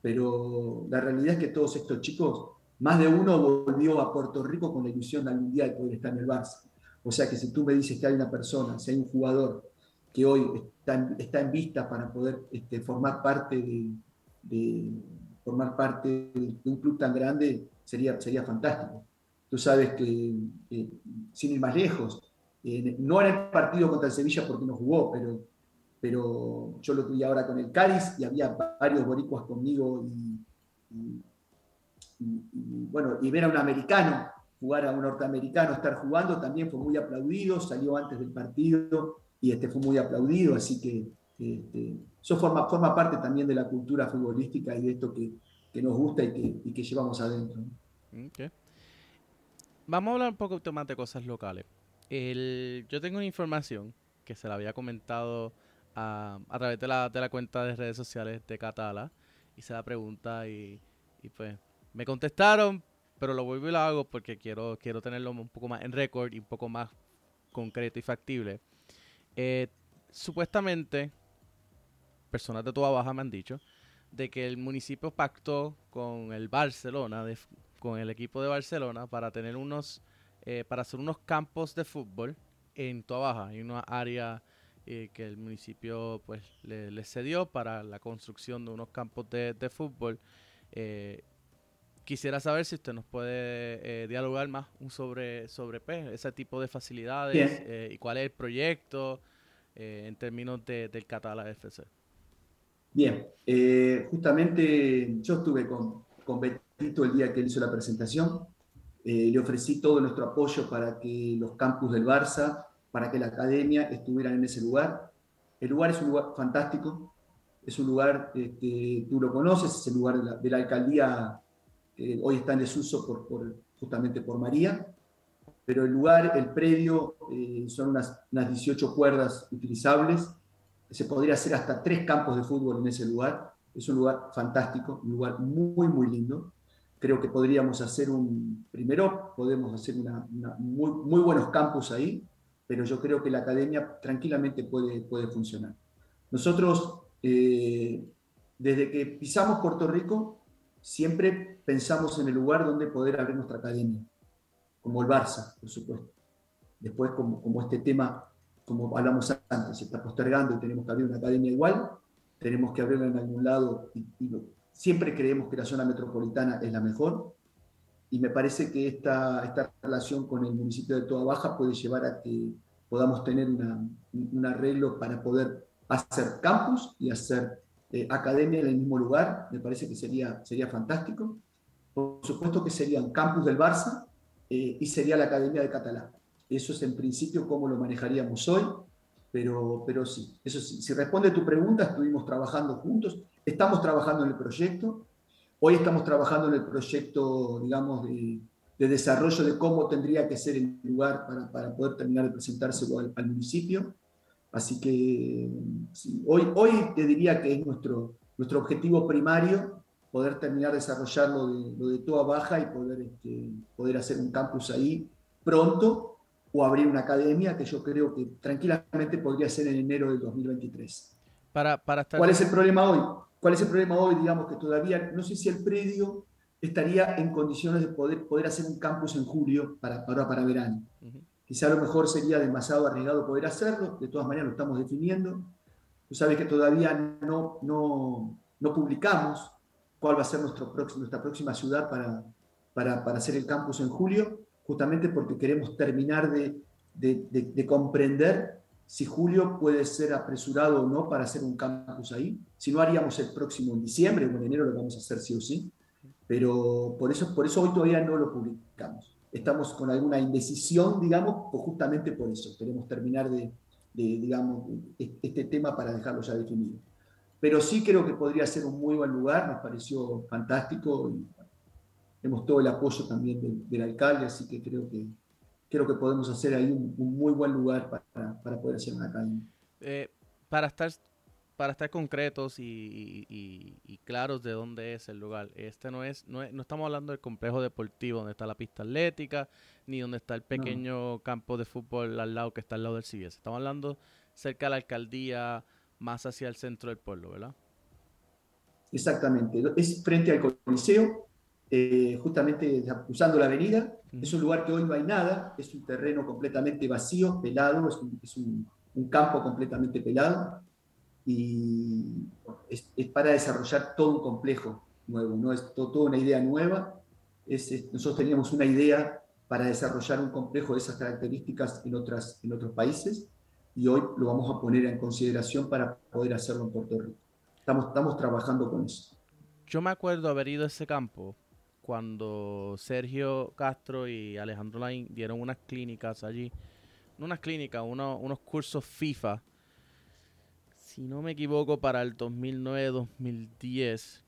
Speaker 1: pero la realidad es que todos estos chicos, más de uno volvió a Puerto Rico con la ilusión algún día de poder estar en el Barça. O sea que si tú me dices que hay una persona, si hay un jugador que hoy está en, está en vista para poder este, formar parte de, formar parte de un club tan grande, sería, sería fantástico. Tú sabes que, sin ir más lejos, no era el partido contra el Sevilla porque no jugó, pero, pero yo lo tuve ahora con el Cádiz y había varios boricuas conmigo y, bueno, y ver a un americano jugar a un norteamericano, estar jugando, también fue muy aplaudido, salió antes del partido y este fue muy aplaudido, así que este, eso forma, forma parte también de la cultura futbolística y de esto que, nos gusta y que, llevamos adentro.
Speaker 6: Vamos a hablar un poco más de cosas locales. yo tengo una información que se la había comentado a, través de la, de la, cuenta de redes sociales de Catala. Hice la pregunta y, y pues me contestaron, pero lo vuelvo y lo hago porque quiero, quiero tenerlo un poco más en récord y un poco más concreto y factible. Eh, supuestamente, personas de toda baja me han dicho de que el municipio pactó con el Barcelona, con el equipo de Barcelona, para tener unos, eh, para hacer unos campos de fútbol en toda baja. Hay una área eh, que el municipio pues le, cedió para la construcción de unos campos de, fútbol. Quisiera saber si usted nos puede eh, dialogar más sobre, sobre pues, ese tipo de facilidades eh, y cuál es el proyecto eh, en términos de, del Catala FC.
Speaker 1: Bien, justamente yo estuve con, con Betito el día que él hizo la presentación. le ofrecí todo nuestro apoyo para que los campus del Barça, para que la academia estuvieran en ese lugar. El lugar es un lugar fantástico, es un lugar, este, tú lo conoces, es el lugar de la, alcaldía que hoy está en desuso por, justamente por María, pero el lugar, el predio, eh, son unas, unas 18 cuerdas utilizables, se podría hacer hasta tres campos de fútbol en ese lugar, es un lugar fantástico, un lugar muy, muy lindo. Creo que podríamos hacer un, primero podemos hacer una, muy, muy buenos campos ahí, pero yo creo que la academia tranquilamente puede, puede funcionar. Nosotros, eh, desde que pisamos Puerto Rico, siempre pensamos en el lugar donde poder abrir nuestra academia, como el Barça, por supuesto. Después, como, como este tema, como hablamos antes, se está postergando y tenemos que abrir una academia igual, tenemos que abrirla en algún lado y, siempre creemos que la zona metropolitana es la mejor y me parece que esta, esta relación con el municipio de Toda Baja puede llevar a que podamos tener un arreglo para poder hacer campus y hacer eh, academia en el mismo lugar, me parece que sería, sería fantástico. Por supuesto que serían campus del Barça eh, y sería la Academia de Catalán. Eso es en principio cómo lo manejaríamos hoy, pero, pero sí, eso sí. Si responde tu pregunta, estuvimos trabajando juntos, estamos trabajando en el proyecto. Hoy estamos trabajando en el proyecto, digamos, de, desarrollo de cómo tendría que ser el lugar para, para poder terminar de presentárselo al, al municipio. Así que hoy, hoy te diría que es nuestro, nuestro objetivo primario poder terminar de desarrollar lo de, lo de toda baja y poder, este, poder hacer un campus ahí pronto o abrir una academia que yo creo que tranquilamente podría ser en enero del 2023.
Speaker 6: Para, para
Speaker 1: ¿Cuál es el problema hoy? ¿Cuál es el problema hoy? Digamos que todavía, no sé si el predio estaría en condiciones de poder, poder hacer un campus en julio para, para, para verano. Quizá a lo mejor sería demasiado arriesgado poder hacerlo, de todas maneras lo estamos definiendo. Tú sabes que todavía no, no, no publicamos cuál va a ser nuestro próximo, nuestra próxima ciudad para, para, para, hacer el campus en julio, justamente porque queremos terminar de, de, de, comprender si julio puede ser apresurado o no para hacer un campus ahí. Si no haríamos el próximo en diciembre o en enero lo vamos a hacer sí o sí, pero por eso, por eso hoy todavía no lo publicamos estamos con alguna indecisión, digamos, pues justamente por eso. Queremos terminar de, digamos, este tema para dejarlo ya definido. Pero sí creo que podría ser un muy buen lugar, nos pareció fantástico y tenemos todo el apoyo también del, alcalde, así que creo que creo que podemos hacer ahí un, muy buen lugar para, para poder hacer una academia.
Speaker 6: Eh, para estar para estar concretos y, claros de dónde es el lugar. Este no es, no no estamos hablando del complejo deportivo donde está la pista atlética, ni donde está el pequeño campo de fútbol al lado que está al lado del CBS. Estamos hablando cerca de la alcaldía, más hacia el centro del pueblo, ¿verdad?
Speaker 1: Exactamente. Es frente al Coliseo, eh, justamente usando la avenida. Es un lugar que hoy no hay nada, es un terreno completamente vacío, pelado, es un, campo completamente pelado y es, para desarrollar todo un complejo nuevo, ¿no? es toda una idea nueva. nosotros teníamos una idea para desarrollar un complejo de esas características en, otras, en otros países y hoy lo vamos a poner en consideración para poder hacerlo en Puerto Rico. Estamos, estamos trabajando con eso.
Speaker 6: Yo me acuerdo haber ido a ese campo cuando Sergio Castro y Alejandro Lain dieron unas clínicas allí. No unas clínicas, unos cursos FIFA. Si no me equivoco, para el 2009-2010.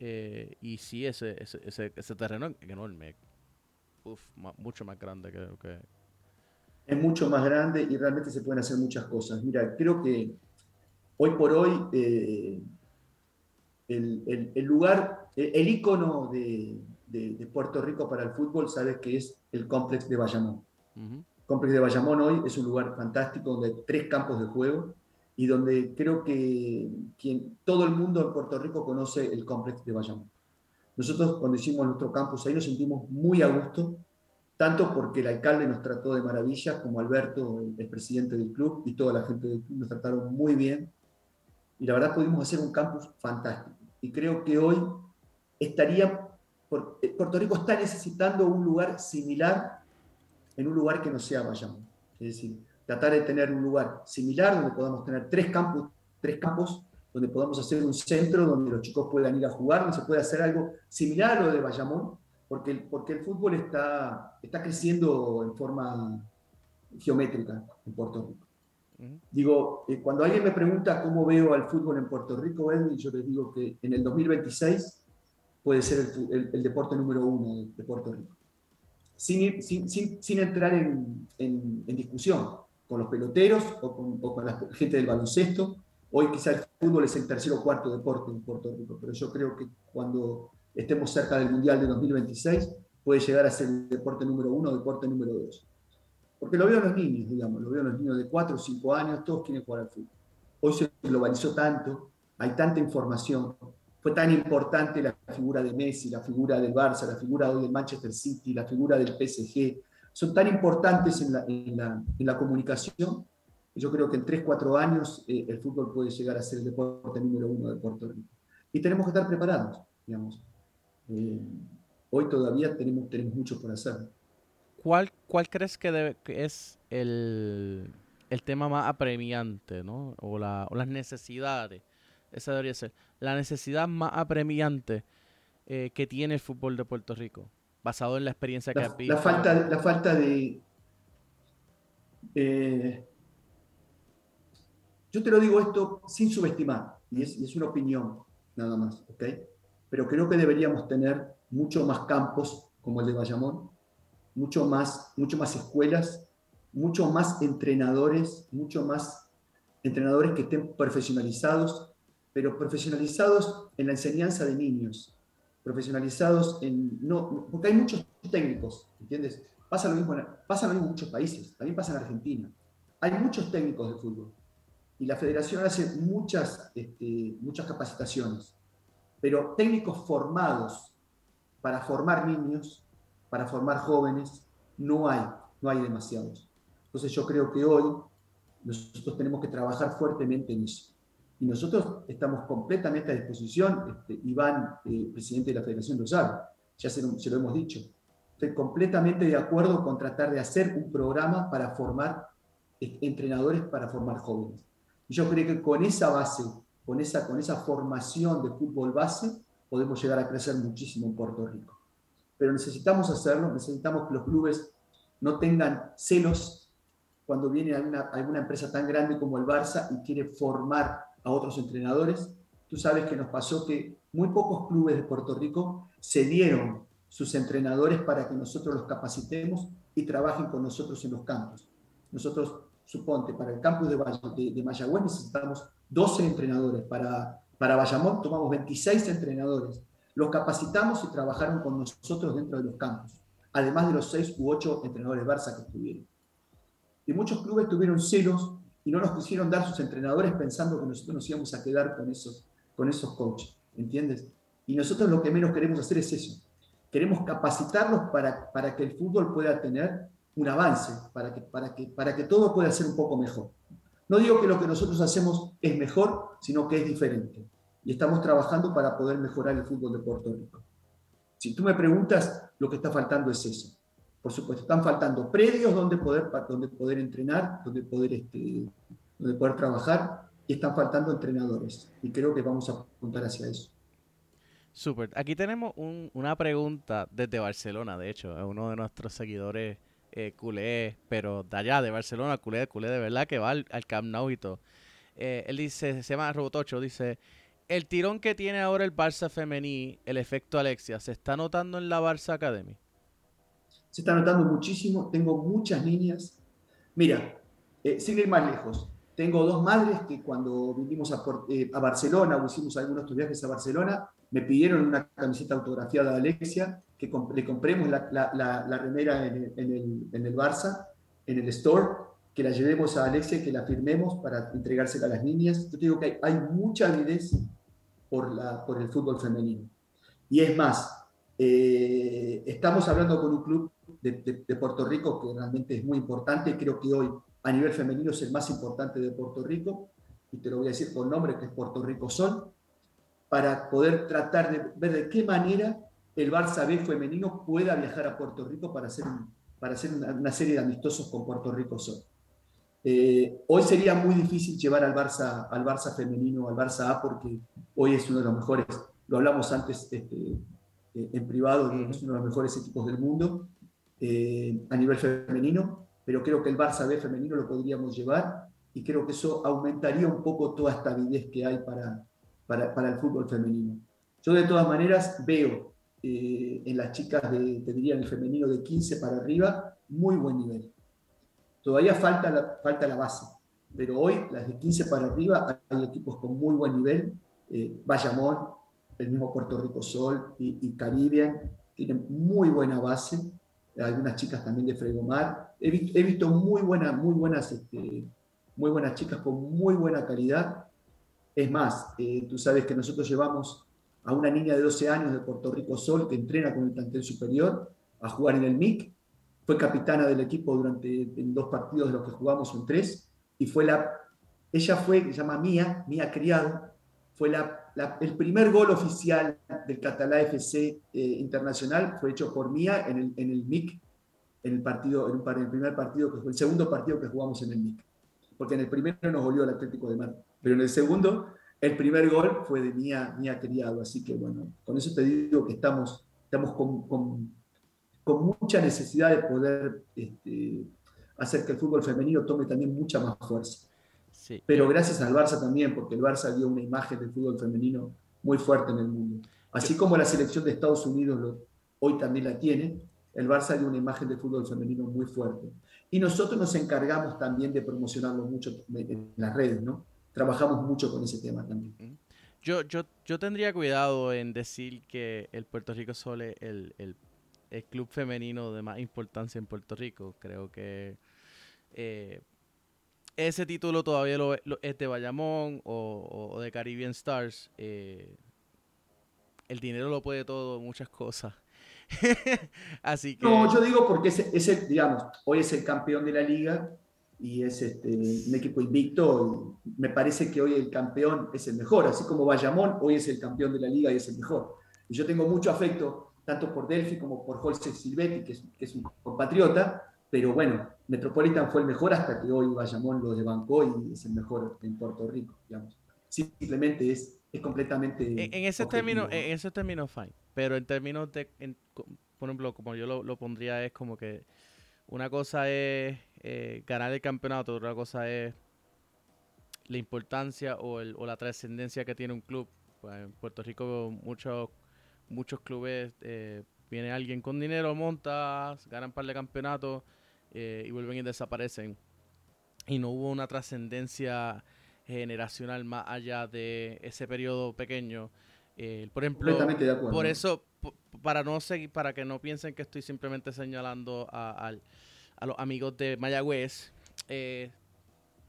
Speaker 6: Eh, y sí, ese, ese, ese, terreno es enorme. Mucho más grande que, que...
Speaker 1: Es mucho más grande y realmente se pueden hacer muchas cosas. Mira, creo que hoy por hoy eh, el, el, lugar, el icono de, de, Puerto Rico para el fútbol, sabes que es el complex de Bayamón. El complex de Bayamón hoy es un lugar fantástico donde hay tres campos de juego y donde creo que quien, todo el mundo en Puerto Rico conoce el complex de Bayamón. Nosotros cuando hicimos nuestro campus ahí nos sentimos muy a gusto, tanto porque el alcalde nos trató de maravilla, como Alberto, el, presidente del club, y toda la gente del club nos trataron muy bien. Y la verdad pudimos hacer un campus fantástico. Y creo que hoy estaría, eh, Puerto Rico está necesitando un lugar similar en un lugar que no sea Bayamón. Es decir, tratar de tener un lugar similar donde podamos tener tres campos, tres campos donde podamos hacer un centro donde los chicos puedan ir a jugar, donde se puede hacer algo similar a lo de Bayamón, porque el, porque el fútbol está, está creciendo en forma geométrica en Puerto Rico. Digo, eh, cuando alguien me pregunta cómo veo al fútbol en Puerto Rico, Edwin, yo les digo que en el 2026 puede ser el, deporte número uno de, Puerto Rico. Sin, sin, sin, entrar en, en, discusión con los peloteros o con, o con, la gente del baloncesto. Hoy quizá el fútbol es el tercer o cuarto deporte en Puerto Rico, pero yo creo que cuando estemos cerca del Mundial de 2026 puede llegar a ser el deporte número uno o deporte número dos. Porque lo veo en los niños, digamos, lo veo en los niños de 4 o 5 años, todos quieren jugar al fútbol. Hoy se globalizó tanto, hay tanta información, fue tan importante la figura de Messi, la figura del Barça, la figura hoy del Manchester City, la figura del PSG, son tan importantes en la, en la, en la comunicación. Yo creo que en 3, 4 años eh, el fútbol puede llegar a ser el deporte número uno de Puerto Rico. Y tenemos que estar preparados, digamos. Eh, hoy todavía tenemos, tenemos mucho por hacer.
Speaker 6: ¿Cuál, cuál crees que, debe, que es el, el, tema más apremiante, ¿no? O, la, o las necesidades. Esa debería ser. La necesidad más apremiante eh, que tiene el fútbol de Puerto Rico, basado en la experiencia que ha
Speaker 1: visto. La falta, la falta de... Eh, yo te lo digo esto sin subestimar, y es, y es una opinión nada más, ¿ok? Pero creo que deberíamos tener mucho más campos como el de Bayamón, mucho más, mucho más escuelas, mucho más entrenadores, mucho más entrenadores que estén profesionalizados, pero profesionalizados en la enseñanza de niños, profesionalizados en... No, porque hay muchos técnicos, ¿entiendes? Pasa lo, mismo en, pasa en muchos países, también pasa en Argentina. Hay muchos técnicos de fútbol y la federación hace muchas, este, muchas capacitaciones, pero técnicos formados para formar niños para formar jóvenes, no hay, no hay demasiados. Entonces yo creo que hoy nosotros tenemos que trabajar fuertemente en eso. Y nosotros estamos completamente a disposición, este, Iván, eh, presidente de la Federación Rosario, ya se lo, se lo hemos dicho, estoy completamente de acuerdo con tratar de hacer un programa para formar eh, entrenadores para formar jóvenes. Y yo creo que con esa base, con esa, con esa formación de fútbol base, podemos llegar a crecer muchísimo en Puerto Rico pero necesitamos hacerlo, necesitamos que los clubes no tengan celos cuando viene alguna, alguna empresa tan grande como el Barça y quiere formar a otros entrenadores. Tú sabes que nos pasó que muy pocos clubes de Puerto Rico cedieron sus entrenadores para que nosotros los capacitemos y trabajen con nosotros en los campos. Nosotros, suponte, para el campus de, de, de Mayagüez necesitamos 12 entrenadores, para, para Bayamón tomamos 26 entrenadores los capacitamos y trabajaron con nosotros dentro de los campos, además de los seis u ocho entrenadores Barça que estuvieron. Y muchos clubes tuvieron celos y no nos quisieron dar sus entrenadores pensando que nosotros nos íbamos a quedar con esos, con esos coaches. ¿entiendes? Y nosotros lo que menos queremos hacer es eso. Queremos capacitarlos para, para que el fútbol pueda tener un avance, para que, para, que, para que todo pueda ser un poco mejor. No digo que lo que nosotros hacemos es mejor, sino que es diferente. Y estamos trabajando para poder mejorar el fútbol de Puerto Rico. Si tú me preguntas, lo que está faltando es eso. Por supuesto, están faltando predios donde poder, donde poder entrenar, donde poder, este, donde poder trabajar, y están faltando entrenadores. Y creo que vamos a apuntar hacia eso.
Speaker 6: Súper. Aquí tenemos una pregunta desde Barcelona, de hecho, a uno de nuestros seguidores eh, pero de allá, de Barcelona, culé, culé de verdad, que va al, Camp Nou y todo. Eh, él dice, se llama Robotocho, dice, el tirón que tiene ahora el Barça femení, el efecto Alexia, ¿se está notando en la Barça Academy?
Speaker 1: Se está notando muchísimo, tengo muchas niñas. Mira, eh, sin ir más lejos, tengo dos madres que cuando vinimos a, eh, a Barcelona o hicimos algunos viajes a Barcelona, me pidieron una camiseta autografiada de Alexia, que le compremos la, la, la, remera en el, en, el, Barça, en el store, que la llevemos a Alexia, que la firmemos para entregársela a las niñas. Yo te digo que hay, hay mucha avidez por, la, por el fútbol femenino. Y es más, eh, estamos hablando con un club de, Puerto Rico que realmente es muy importante. Creo que hoy a nivel femenino es el más importante de Puerto Rico. Y te lo voy a decir por nombre, que es Puerto Rico Sol. Para poder tratar de ver de qué manera el Barça B femenino pueda viajar a Puerto Rico para hacer, para hacer una, serie de amistosos con Puerto Rico Sol. Eh, hoy sería muy difícil llevar al Barça, al Barça femenino, al Barça A, porque hoy es uno de los mejores. Lo hablamos antes este, eh, en privado, es uno de los mejores equipos del mundo eh, a nivel femenino, pero creo que el Barça B femenino lo podríamos llevar y creo que eso aumentaría un poco toda esta avidez que hay para, para, el fútbol femenino. Yo de todas maneras veo eh, en las chicas, de, te diría en el femenino de 15 para arriba, muy buen nivel. Todavía falta la, falta la base, pero hoy las de 15 para arriba hay equipos con muy buen nivel. Eh, Bayamón, el mismo Puerto Rico Sol y, y Caribbean tienen muy buena base algunas chicas también de Fregomar. He, visto, muy, buenas muy, buenas, este, muy buenas chicas con muy buena calidad. Es más, eh, tú sabes que nosotros llevamos a una niña de 12 años de Puerto Rico Sol que entrena con el plantel superior a jugar en el MIC. Fue capitana del equipo durante en dos partidos de los que jugamos en tres. Y fue la, ella fue, se llama Mía, Mía Criado, fue la el primer gol oficial del Catalá FC eh, Internacional fue hecho por Mía en el, en el MIC, en el, partido, en, el primer partido, que fue el segundo partido que jugamos en el MIC. Porque en el primero nos volvió el Atlético de Mar, pero en el segundo, el primer gol fue de Mía, Mía Criado. Así que bueno, con eso te digo que estamos, estamos con, con, con mucha necesidad de poder este, hacer que el fútbol femenino tome también mucha más fuerza. Pero gracias al Barça también, porque el Barça dio una imagen del fútbol femenino muy fuerte en el mundo. Así como la selección de Estados Unidos hoy también la tiene, el Barça dio una imagen de fútbol femenino muy fuerte. Y nosotros nos encargamos también de promocionarlo mucho en las redes, ¿no? Trabajamos mucho con ese tema también.
Speaker 6: Yo, yo, yo tendría cuidado en decir que el Puerto Rico Sol es el, el, el club femenino de más importancia en Puerto Rico. Creo que eh, ese título todavía lo, es de Bayamón o, de Caribbean Stars. Eh, el dinero lo puede todo, muchas cosas. Así que...
Speaker 1: No, yo digo porque es, el, digamos, hoy es el campeón de la liga y es este, un equipo invicto. Y me parece que hoy el campeón es el mejor, así como Bayamón hoy es el campeón de la liga y es el mejor. Y yo tengo mucho afecto tanto por Delphi como por Jorge Silvetti, que es, que es un compatriota, pero bueno, Metropolitan fue el mejor hasta que hoy Bayamón lo desbancó y es el mejor en Puerto Rico, digamos. Simplemente es, es completamente...
Speaker 6: En, ese término, en ese término, fine. Pero en términos de, por ejemplo, como yo lo, pondría, es como que una cosa es eh, ganar el campeonato, otra cosa es la importancia o, el, o la trascendencia que tiene un club. Pues en Puerto Rico muchos muchos clubes, eh, viene alguien con dinero, monta, ganan un par de campeonatos eh, y vuelven y desaparecen. Y no hubo una trascendencia generacional más allá de ese periodo pequeño. Eh, por ejemplo, por eso, para no seguir, para que no piensen que estoy simplemente señalando a, los amigos de Mayagüez, eh,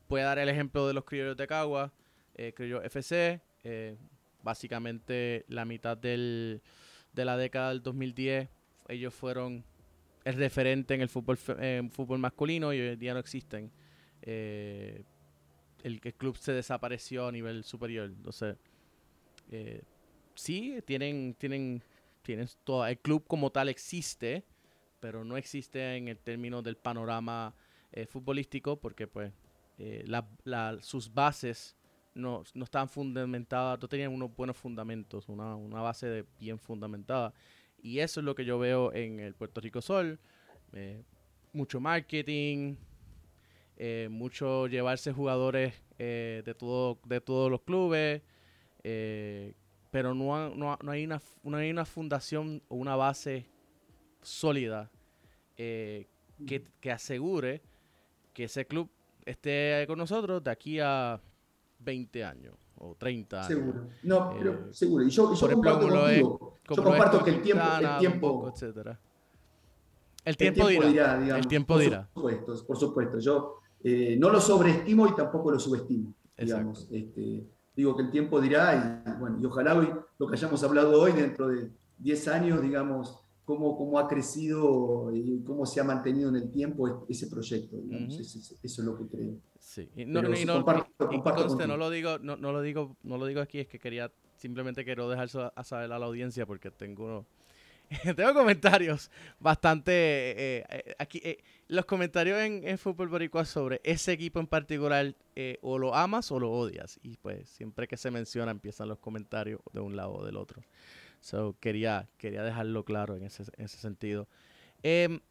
Speaker 6: voy a dar el ejemplo de los criollos de Cagua, eh, Criollos FC, básicamente la mitad del, de la década del 2010 ellos fueron el referente en el fútbol, fútbol masculino y hoy en día no existen. Eh, el, el, club se desapareció a nivel superior. Entonces, eh, sí, tienen, tienen, tienen todo. El club como tal existe, pero no existe en el término del panorama eh, futbolístico porque pues eh, sus bases no, no fundamentadas, no tenían unos buenos fundamentos, una, una base bien fundamentada. Y eso es lo que yo veo en el Puerto Rico Sol. Eh, mucho marketing, eh, mucho llevarse jugadores eh, de, todo, de todos los clubes, pero no, no, no, hay una, no hay una fundación o una base sólida que, que asegure que ese club esté con nosotros de aquí a 20 años o 30 años.
Speaker 1: Seguro. No, pero seguro. Y yo, yo comparto contigo. yo comparto que el tiempo, el tiempo,
Speaker 6: etcétera. El tiempo, dirá, digamos, el tiempo
Speaker 1: por
Speaker 6: dirá.
Speaker 1: Supuesto, por supuesto. Yo eh, no lo sobreestimo y tampoco lo subestimo. Digamos. Este, digo que el tiempo dirá y, bueno, y ojalá hoy, lo que hayamos hablado hoy, dentro de 10 años, digamos, cómo, cómo ha crecido y cómo se ha mantenido en el tiempo ese proyecto. eso, es lo que creo.
Speaker 6: Sí, no, no, lo digo, no, no, lo digo, no lo digo aquí, es que quería, simplemente quiero dejar a saber a la audiencia porque tengo tengo comentarios bastante eh, eh, aquí eh, los comentarios en, en, Fútbol Boricua sobre ese equipo en particular o lo amas o lo odias y pues siempre que se menciona empiezan los comentarios de un lado o del otro So, quería, quería dejarlo claro en ese, en ese sentido. Em,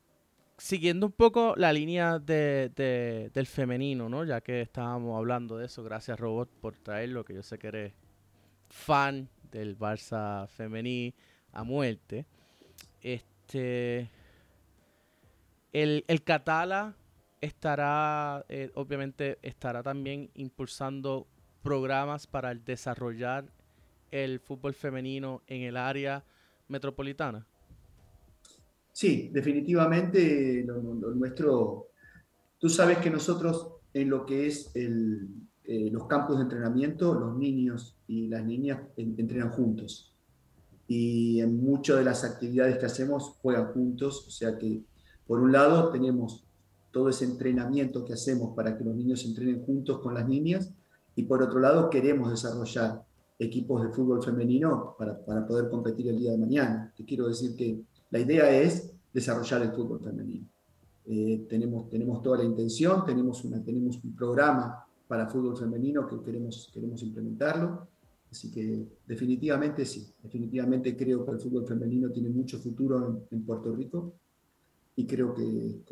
Speaker 6: siguiendo un poco la línea de, del femenino, ¿no? Ya que estábamos hablando de eso, gracias Robot por traerlo, que yo sé que eres fan del Barça femení a muerte. Este, el, el Catala estará, eh, obviamente, estará también impulsando programas para desarrollar el fútbol femenino en el área metropolitana?
Speaker 1: Sí, definitivamente lo, nuestro... Tú sabes que nosotros en lo que es eh, los campos de entrenamiento, los niños y las niñas entrenan juntos. Y en muchas de las actividades que hacemos juegan juntos, o sea que por un lado tenemos todo ese entrenamiento que hacemos para que los niños entrenen juntos con las niñas y por otro lado queremos desarrollar equipos de fútbol femenino para, para, poder competir el día de mañana. Te quiero decir que la idea es desarrollar el fútbol femenino. Eh, tenemos, tenemos toda la intención, tenemos, una, tenemos un programa para fútbol femenino que queremos, queremos implementarlo. Así que definitivamente sí, definitivamente creo que el fútbol femenino tiene mucho futuro en, Puerto Rico y creo que,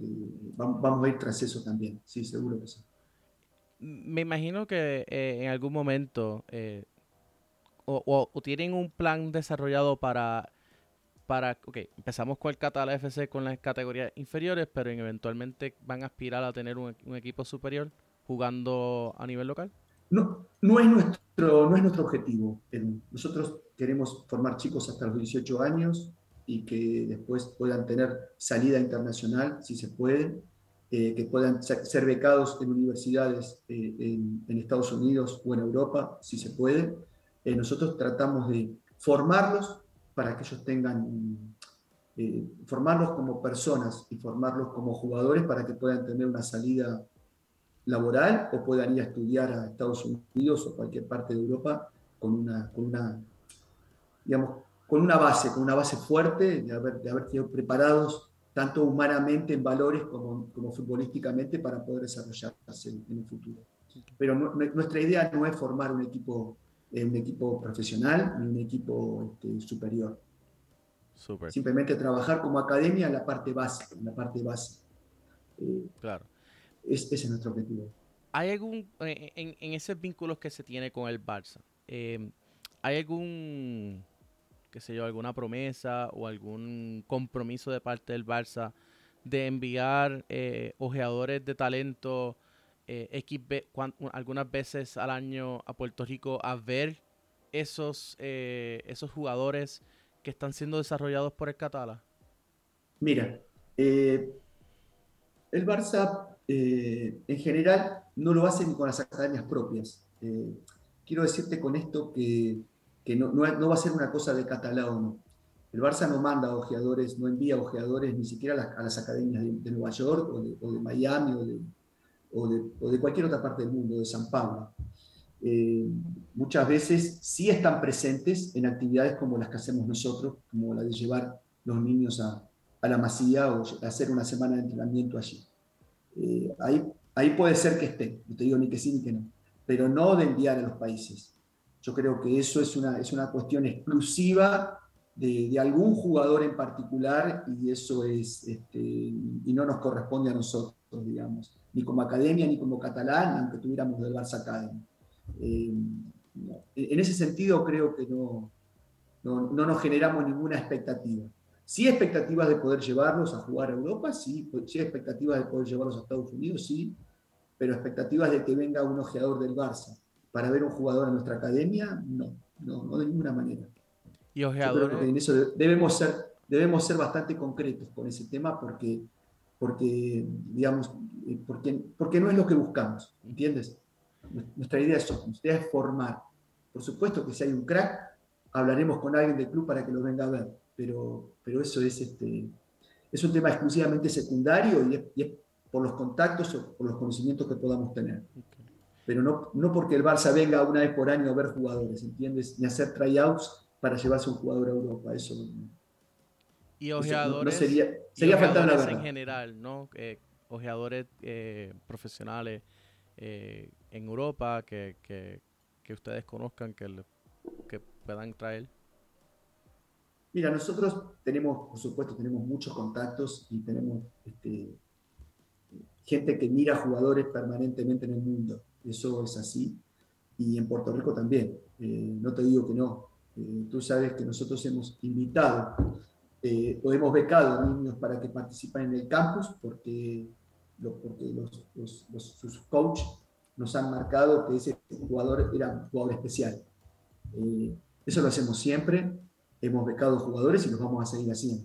Speaker 1: vamos a ir tras eso también, sí, seguro que sí.
Speaker 6: Me imagino que eh, en algún momento eh, o, tienen un plan desarrollado para, para, ok, empezamos con el Catala FC con las categorías inferiores, pero eventualmente van a aspirar a tener un, equipo superior jugando a nivel local?
Speaker 1: No, no, es, nuestro, no es nuestro objetivo. Nosotros queremos formar chicos hasta los 18 años y que después puedan tener salida internacional, si se puede, eh, que puedan ser becados en universidades eh, en, en, Estados Unidos o en Europa, si se puede, eh, nosotros tratamos de formarlos para que ellos tengan, eh, formarlos como personas y formarlos como jugadores para que puedan tener una salida laboral o puedan ir a estudiar a Estados Unidos o cualquier parte de Europa con una, con una, digamos, con una base, con una base fuerte, de haber, de haber sido preparados tanto humanamente en valores como, como futbolísticamente para poder desarrollarse en, el futuro. Pero nuestra idea no es formar un equipo un equipo profesional ni un equipo este, superior. Simplemente trabajar como academia en la parte básica, en la parte base.
Speaker 6: Eh, claro.
Speaker 1: ese es nuestro objetivo.
Speaker 6: ¿Hay algún, eh, en, en, esos vínculos que se tiene con el Barça, eh, ¿hay algún, qué sé yo, alguna promesa o algún compromiso de parte del Barça de enviar ojeadores de talento eh, algunas veces al año a Puerto Rico a ver esos, eh, esos jugadores que están siendo desarrollados por el Catala?
Speaker 1: Mira, eh, el Barça en general no lo hace ni con las academias propias. quiero decirte con esto que que no, no, va a ser una cosa de catalán. El Barça no manda ojeadores, no envía ojeadores ni siquiera a las, academias de, Nueva York o de, Miami o de, o de, cualquier otra parte del mundo, de San Pablo. Eh, muchas veces sí están presentes en actividades como las que hacemos nosotros, como la de llevar los niños a, a la masía o hacer una semana de entrenamiento allí. Eh, ahí, ahí puede ser que esté, no te digo ni que sí ni que no, pero no de enviar a los países. Yo creo que eso es una, es una cuestión exclusiva de, de algún jugador en particular y eso es, este, y no nos corresponde a nosotros, digamos, ni como academia ni como catalán, aunque tuviéramos del Barça Academy. Eh, en ese sentido creo que no, no, no nos generamos ninguna expectativa. Sí expectativas de poder llevarlos a jugar a Europa, sí, sí expectativas de poder llevarlos a Estados Unidos, sí, pero expectativas de que venga un ojeador del Barça para ver un jugador en nuestra academia, no, no, no de ninguna manera.
Speaker 6: Y ojeadores.
Speaker 1: En eso debemos ser, debemos ser bastante concretos con ese tema porque, porque digamos, eh, porque, porque no es lo que buscamos, ¿entiendes? Nuestra idea es, nuestra idea es formar. Por supuesto que si hay un crack, hablaremos con alguien del club para que lo venga a ver pero, pero eso es, este, es un tema exclusivamente secundario y es, por los contactos o por los conocimientos que podamos tener. Pero no, no porque el Barça venga una vez por año a ver jugadores, ¿entiendes? Ni hacer tryouts para llevarse un jugador a Europa, eso
Speaker 6: y ojeadores,
Speaker 1: sería, sería faltar la
Speaker 6: en general, ¿no? Eh, ojeadores eh, profesionales eh, en Europa que, que, que, ustedes conozcan, que, que puedan traer.
Speaker 1: Mira, nosotros tenemos, por supuesto, tenemos muchos contactos y tenemos este, gente que mira jugadores permanentemente en el mundo. Eso es así. Y en Puerto Rico también. Eh, no te digo que no. Eh, tú sabes que nosotros hemos invitado eh, o hemos becado niños para que participen en el campus porque, porque los, sus coaches nos han marcado que ese jugador era un jugador especial. eso lo hacemos siempre hemos becado jugadores y los vamos a seguir haciendo.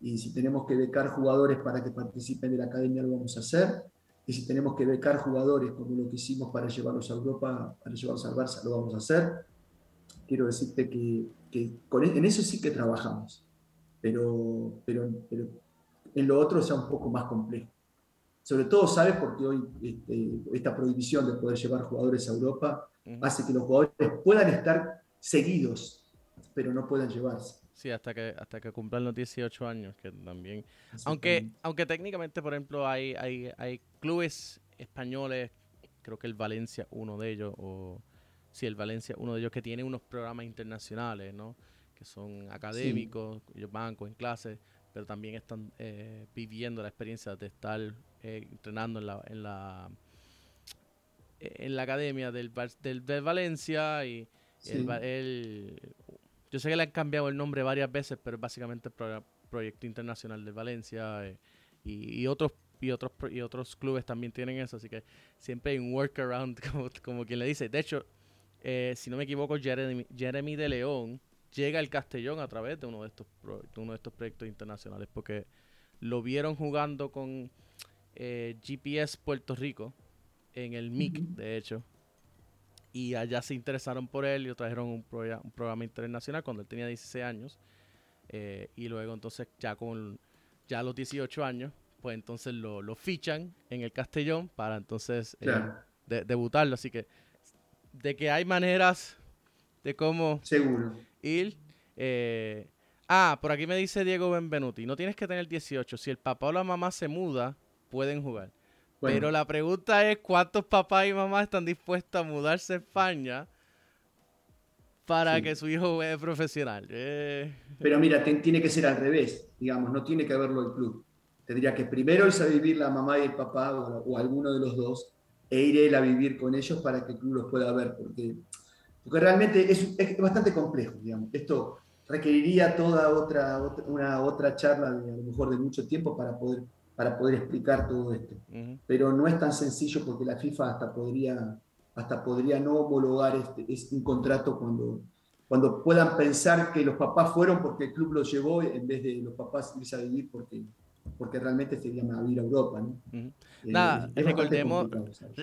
Speaker 1: Y si tenemos que becar jugadores para que participen de la academia, lo vamos a hacer. Y si tenemos que becar jugadores como lo que hicimos para llevarlos a Europa, para llevarlos al Barça, lo vamos a hacer. Quiero decirte que, que con, e, en eso sí que trabajamos, pero, pero, pero en lo otro sea un poco más complejo. Sobre todo, ¿sabes? Porque hoy este, esta prohibición de poder llevar jugadores a Europa hace que los jugadores puedan estar seguidos pero no pueden llevarse.
Speaker 6: Sí, hasta que hasta que cumplan los 18 años, que también... Aunque aunque técnicamente, por ejemplo, hay, hay, hay clubes españoles, creo que el Valencia uno de ellos, o sí, el Valencia uno de ellos, que tiene unos programas internacionales, ¿no? Que son académicos, ellos van en clases, pero también están eh, viviendo la experiencia de estar eh, entrenando en la, en la en la academia del, del, Valencia y el, el, yo sé que le han cambiado el nombre varias veces, pero es básicamente el Proyecto Internacional de Valencia eh, y, otros y otros y otros clubes también tienen eso, así que siempre hay un workaround, como, como quien le dice. De hecho, eh, si no me equivoco, Jeremy, Jeremy de León llega al Castellón a través de uno de estos uno de estos proyectos internacionales, porque lo vieron jugando con eh, GPS Puerto Rico en el MIC, de hecho, y allá se interesaron por él y lo trajeron un, un programa internacional cuando él tenía 16 años. Eh, y luego entonces ya con ya a los 18 años, pues entonces lo, lo fichan en el Castellón para entonces eh, debutarlo. Así que de que hay maneras de cómo
Speaker 1: Seguro.
Speaker 6: Ir. Eh, ah, por aquí me dice Diego Benvenuti, no tienes que tener 18. Si el papá o la mamá se muda, pueden jugar. Pero la pregunta es cuántos papás y mamás están dispuestos a mudarse a España para que su hijo juegue profesional. Eh.
Speaker 1: Pero mira, tiene que ser al revés, digamos, no tiene que haberlo el club. Tendría que primero irse a vivir la mamá y el papá o, alguno de los dos e ir él a vivir con ellos para que el club los pueda ver, porque, porque realmente es, es bastante complejo, digamos. Esto requeriría toda otra, otra, una otra charla, de, a lo mejor de mucho tiempo para poder para poder explicar todo esto. Pero no es tan sencillo porque la FIFA hasta podría, hasta podría no homologar este, un contrato cuando, cuando puedan pensar que los papás fueron porque el club los llevó en vez de los papás irse a vivir porque, porque realmente serían a vivir a Europa. ¿no?
Speaker 6: Eh, Nada, recordemos,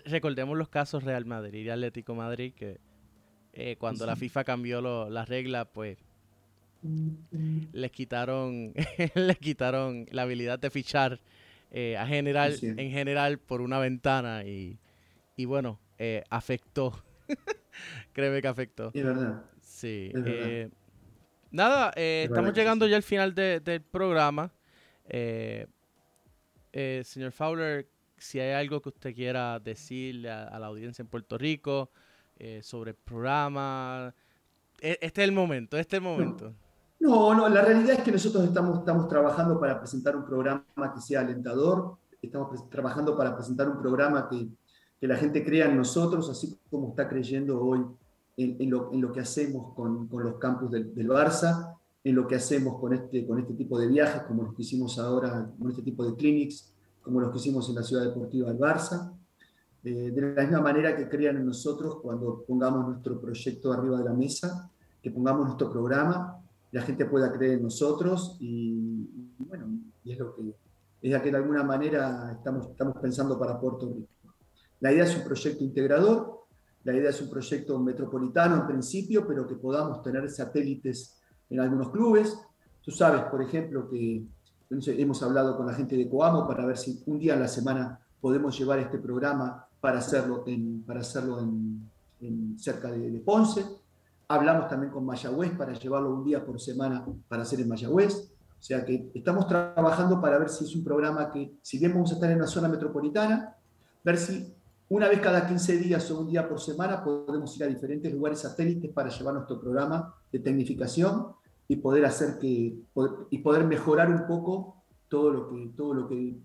Speaker 6: recordemos los casos Real Madrid y Atlético Madrid que eh, cuando la FIFA cambió las reglas, pues les quitaron, les quitaron la habilidad de fichar eh, a general, en general por una ventana y, y bueno, eh, afectó. Créeme que afectó.
Speaker 1: Es verdad.
Speaker 6: Sí. nada, estamos llegando ya al final del programa. señor Fowler, si hay algo que usted quiera decirle a, la audiencia en Puerto Rico eh, sobre el programa, e, este es el momento, este es el momento.
Speaker 1: No, no, la realidad es que nosotros estamos, estamos trabajando para presentar un programa que sea alentador, estamos trabajando para presentar un programa que, que, la gente crea en nosotros, así como está creyendo hoy en, lo, en lo, que hacemos con, con los campus del, del, Barça, en lo que hacemos con este, con este tipo de viajes, como los que hicimos ahora, con este tipo de clinics, como los que hicimos en la Ciudad Deportiva del Barça. Eh, de la misma manera que crean en nosotros cuando pongamos nuestro proyecto arriba de la mesa, que pongamos nuestro programa, la gente pueda creer en nosotros y, bueno, y es lo que es la que de alguna manera estamos, estamos pensando para Puerto Rico. La idea es un proyecto integrador, la idea es un proyecto metropolitano en principio, pero que podamos tener satélites en algunos clubes. Tú sabes, por ejemplo, que hemos hablado con la gente de Coamo para ver si un día a la semana podemos llevar este programa para hacerlo en, para hacerlo en, cerca de, Ponce. Hablamos también con Mayagüez para llevarlo un día por semana para hacer en Mayagüez. O sea que estamos trabajando para ver si es un programa que, si bien vamos a estar en la zona metropolitana, ver si una vez cada 15 días o un día por semana podemos ir a diferentes lugares satélites para llevar nuestro programa de tecnificación y poder hacer que y poder mejorar un poco todo lo que todo lo que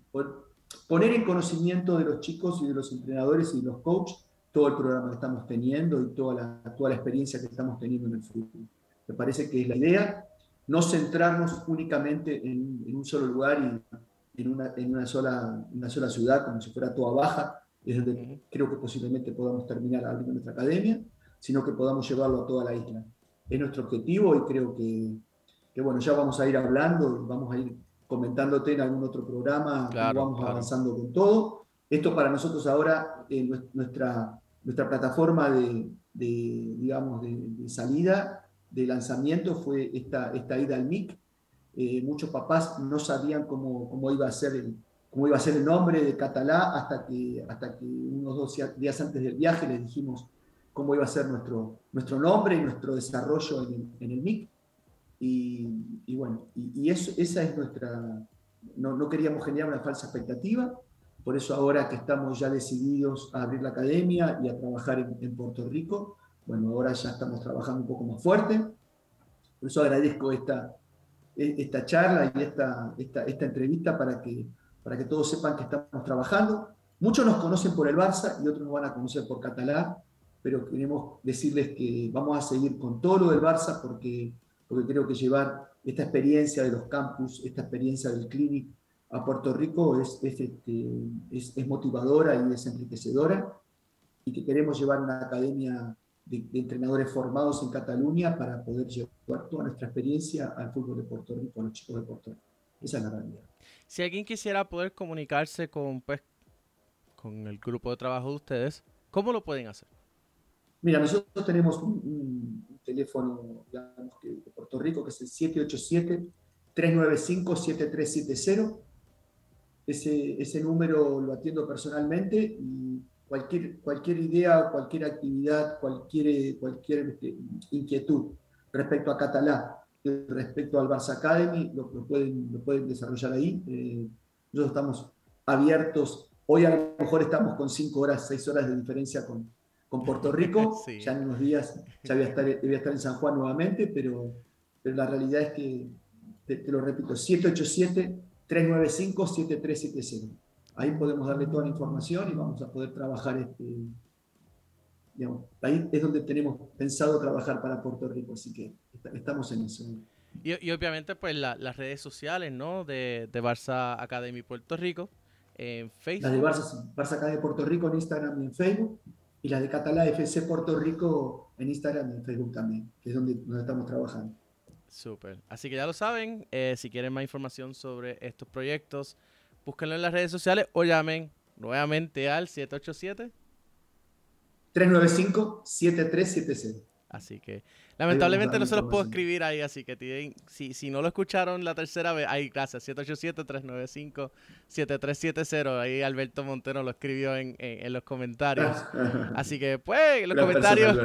Speaker 1: poner en conocimiento de los chicos y de los entrenadores y de los coaches todo el programa que estamos teniendo y toda la, toda la experiencia que estamos teniendo en el fútbol. Me parece que es la idea, no centrarnos únicamente en, en un solo lugar y en una, en una, sola, una sola ciudad, como si fuera toda baja, es donde creo que posiblemente podamos terminar abriendo nuestra academia, sino que podamos llevarlo a toda la isla es nuestro objetivo y creo que, que, bueno, ya vamos a ir hablando, vamos a ir comentándote en algún otro programa, vamos avanzando con todo. Esto para nosotros ahora, eh, nuestra, nuestra plataforma de, de digamos, de, salida, de lanzamiento fue esta, esta ida al MIC. Eh, muchos papás no sabían cómo, cómo, iba a ser el, cómo iba a ser el nombre de Catalá hasta que, hasta que unos dos días antes del viaje les dijimos, cómo iba a ser nuestro, nuestro nombre y nuestro desarrollo en el, en el MIC. Y, bueno, y, eso, esa es nuestra, no, no, queríamos generar una falsa expectativa, por eso ahora que estamos ya decididos a abrir la academia y a trabajar en, en Puerto Rico, bueno, ahora ya estamos trabajando un poco más fuerte, por eso agradezco esta, esta charla y esta, esta, esta entrevista para que, para que todos sepan que estamos trabajando. Muchos nos conocen por el Barça y otros nos van a conocer por Catalá, pero queremos decirles que vamos a seguir con todo lo del Barça porque, porque creo que llevar esta experiencia de los campus, esta experiencia del clinic a Puerto Rico es, es, este, es, es motivadora y es enriquecedora y que queremos llevar una academia de, entrenadores formados en Cataluña para poder llevar toda nuestra experiencia al fútbol de Puerto Rico, a los chicos de Puerto Rico. Esa es la realidad.
Speaker 6: Si alguien quisiera poder comunicarse con, pues, con el grupo de trabajo de ustedes, ¿cómo lo pueden hacer?
Speaker 1: Mira, nosotros tenemos un, teléfono digamos, de Puerto Rico que es el 787-395-7370. Ese, ese número lo atiendo personalmente y cualquier, cualquier idea, cualquier actividad, cualquier, cualquier este, inquietud respecto a Catalá, respecto al Barça Academy, lo, pueden, lo pueden desarrollar ahí. Eh, nosotros estamos abiertos. Hoy a lo mejor estamos con 5 horas, 6 horas de diferencia con, con Puerto Rico. Ya en unos días ya voy a estar, voy a estar en San Juan nuevamente, pero, pero la realidad es que, te, lo repito, 787-395-7370. Ahí podemos darle toda la información y vamos a poder trabajar. Este, digamos, ahí es donde tenemos pensado trabajar para Puerto Rico, así que estamos en eso.
Speaker 6: Y, obviamente, pues las redes sociales, ¿no? De, de Barça Academy Puerto Rico, en Facebook.
Speaker 1: Las de Barça, Barça Academy Puerto Rico en Instagram y en Facebook y la de Catalá FC Puerto Rico en Instagram y en Facebook también, que es donde, nos estamos trabajando.
Speaker 6: Súper. Así que ya lo saben, eh, si quieren más información sobre estos proyectos, búsquenlo en las redes sociales o llamen nuevamente al 787
Speaker 1: 395 7370.
Speaker 6: Así que lamentablemente no se los puedo escribir ahí, así que tienen, si, si no lo escucharon la tercera vez, ahí gracias, 787-395-7370, ahí Alberto Montero lo escribió en, en, los comentarios. así que pues en los comentarios...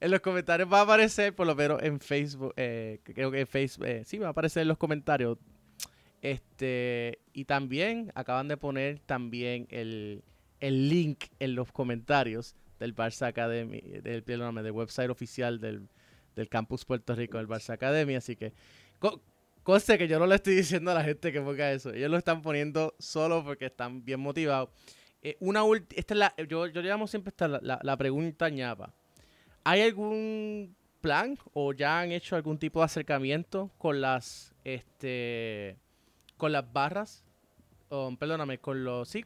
Speaker 6: En los comentarios va a aparecer, por lo menos en Facebook, eh, creo que en Facebook, eh, sí, va a aparecer en los comentarios. Este, y también acaban de poner también el, el link en los comentarios del Barça Academy, del, perdóname, del website oficial del, del campus Puerto Rico del Barça Academy. Así que, conste que yo no le estoy diciendo a la gente que ponga eso. Ellos lo están poniendo solo porque están bien motivados. Eh, una esta es la, yo, yo llamo siempre esta la, la, pregunta ñapa. ¿Hay algún plan o ya han hecho algún tipo de acercamiento con las este con las barras perdóname con los sí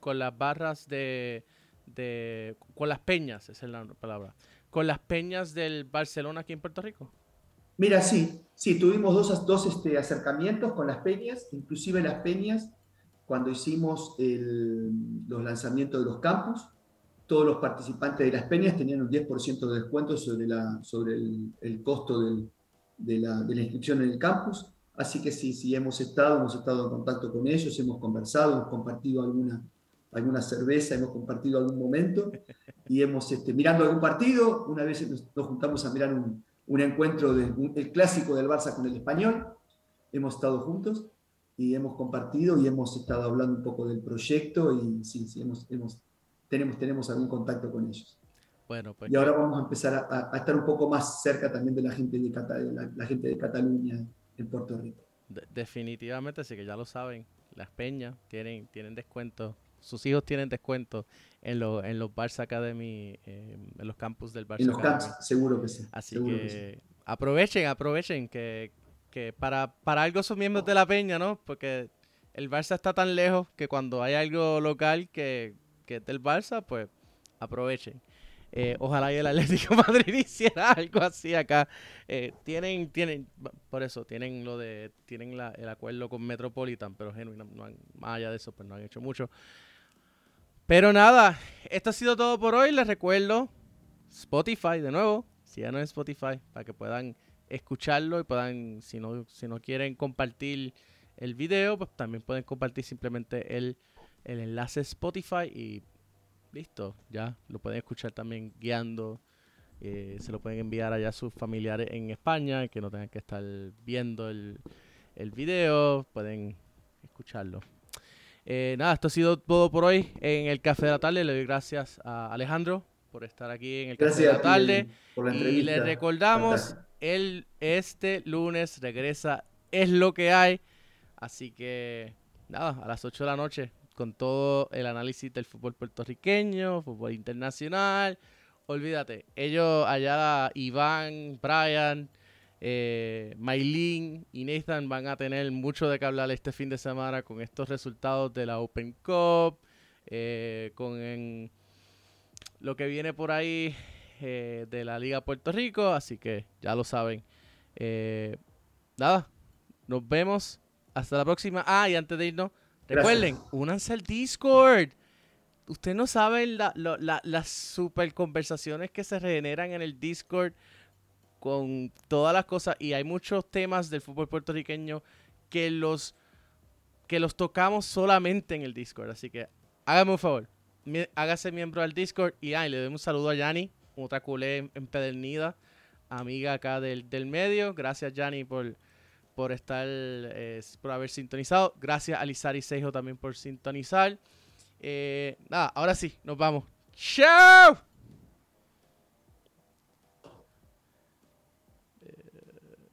Speaker 6: con las barras de de con las peñas, esa es la palabra, con las peñas del Barcelona aquí en Puerto Rico?
Speaker 1: Mira, sí, sí, tuvimos dos, dos este, acercamientos con las peñas, inclusive las peñas, cuando hicimos los lanzamientos de los campus, todos los participantes de las peñas tenían un 10% de descuento sobre, la, sobre el, costo de, la, de la inscripción en el campus. Así que sí, sí, hemos estado, hemos estado en contacto con ellos, hemos conversado, hemos compartido alguna, alguna cerveza, hemos compartido algún momento y hemos, este, mirando algún partido, una vez nos, juntamos a mirar un, un encuentro del clásico del Barça con el español, hemos estado juntos y hemos compartido y hemos estado hablando un poco del proyecto y sí, sí, hemos, hemos, tenemos, tenemos algún contacto con ellos. Bueno, pues y ahora vamos a empezar a, a, estar un poco más cerca también de la gente de, la, la, gente de Cataluña en Puerto Rico.
Speaker 6: definitivamente, sí que ya lo saben, las peñas tienen, tienen descuentos sus hijos tienen descuento en, en los Barça Academy, eh, en los campus del Barça
Speaker 1: En los campus, seguro que sí.
Speaker 6: Así que, aprovechen, aprovechen que, para, para algo son miembros de la peña, ¿no? Porque el Barça está tan lejos que cuando hay algo local que, que es del Barça, pues aprovechen. Eh, ojalá y el Atlético Madrid hiciera algo así acá. Eh, tienen, tienen, por eso, tienen lo de, tienen el acuerdo con Metropolitan, pero genuino, más allá de eso, pues no han hecho mucho. Pero nada, esto ha sido todo por hoy. Les recuerdo Spotify de nuevo. Si ya no es Spotify, para que puedan escucharlo y puedan, si no, si no quieren compartir el video, pues también pueden compartir simplemente el, el enlace Spotify y listo, ya lo pueden escuchar también guiando. Eh, se lo pueden enviar allá a sus familiares en España, que no tengan que estar viendo el, el video, pueden escucharlo. Eh, nada, esto ha sido todo por hoy en el Café de la Tarde. Le doy gracias a Alejandro por estar aquí en el Café de la Tarde. y le recordamos, el, este lunes regresa Es lo que hay. Así que, nada, a las 8 de la noche, con todo el análisis del fútbol puertorriqueño, fútbol internacional. Olvídate, ellos allá, Iván, Brian, eh, Maylin y Nathan van a tener mucho de qué hablar este fin de semana con estos resultados de la Open Cup, eh, con lo que viene por ahí eh, de la Liga Puerto Rico, así que ya lo saben. Eh, nada, nos vemos. Hasta la próxima. Ah, y antes de irnos, recuerden, únanse al Discord. Ustedes no saben las super conversaciones que se generan en el Discord con todas las cosas y hay muchos temas del fútbol puertorriqueño que los que los tocamos solamente en el Discord, así que hágame un favor, hágase miembro del Discord y le doy un saludo a Yani, otra culé empedernida, amiga acá del, medio. Gracias Yani por, por estar, por haber sintonizado. Gracias a Lizari Seijo también por sintonizar. Eh, nada, ahora sí, nos vamos. ¡Chao!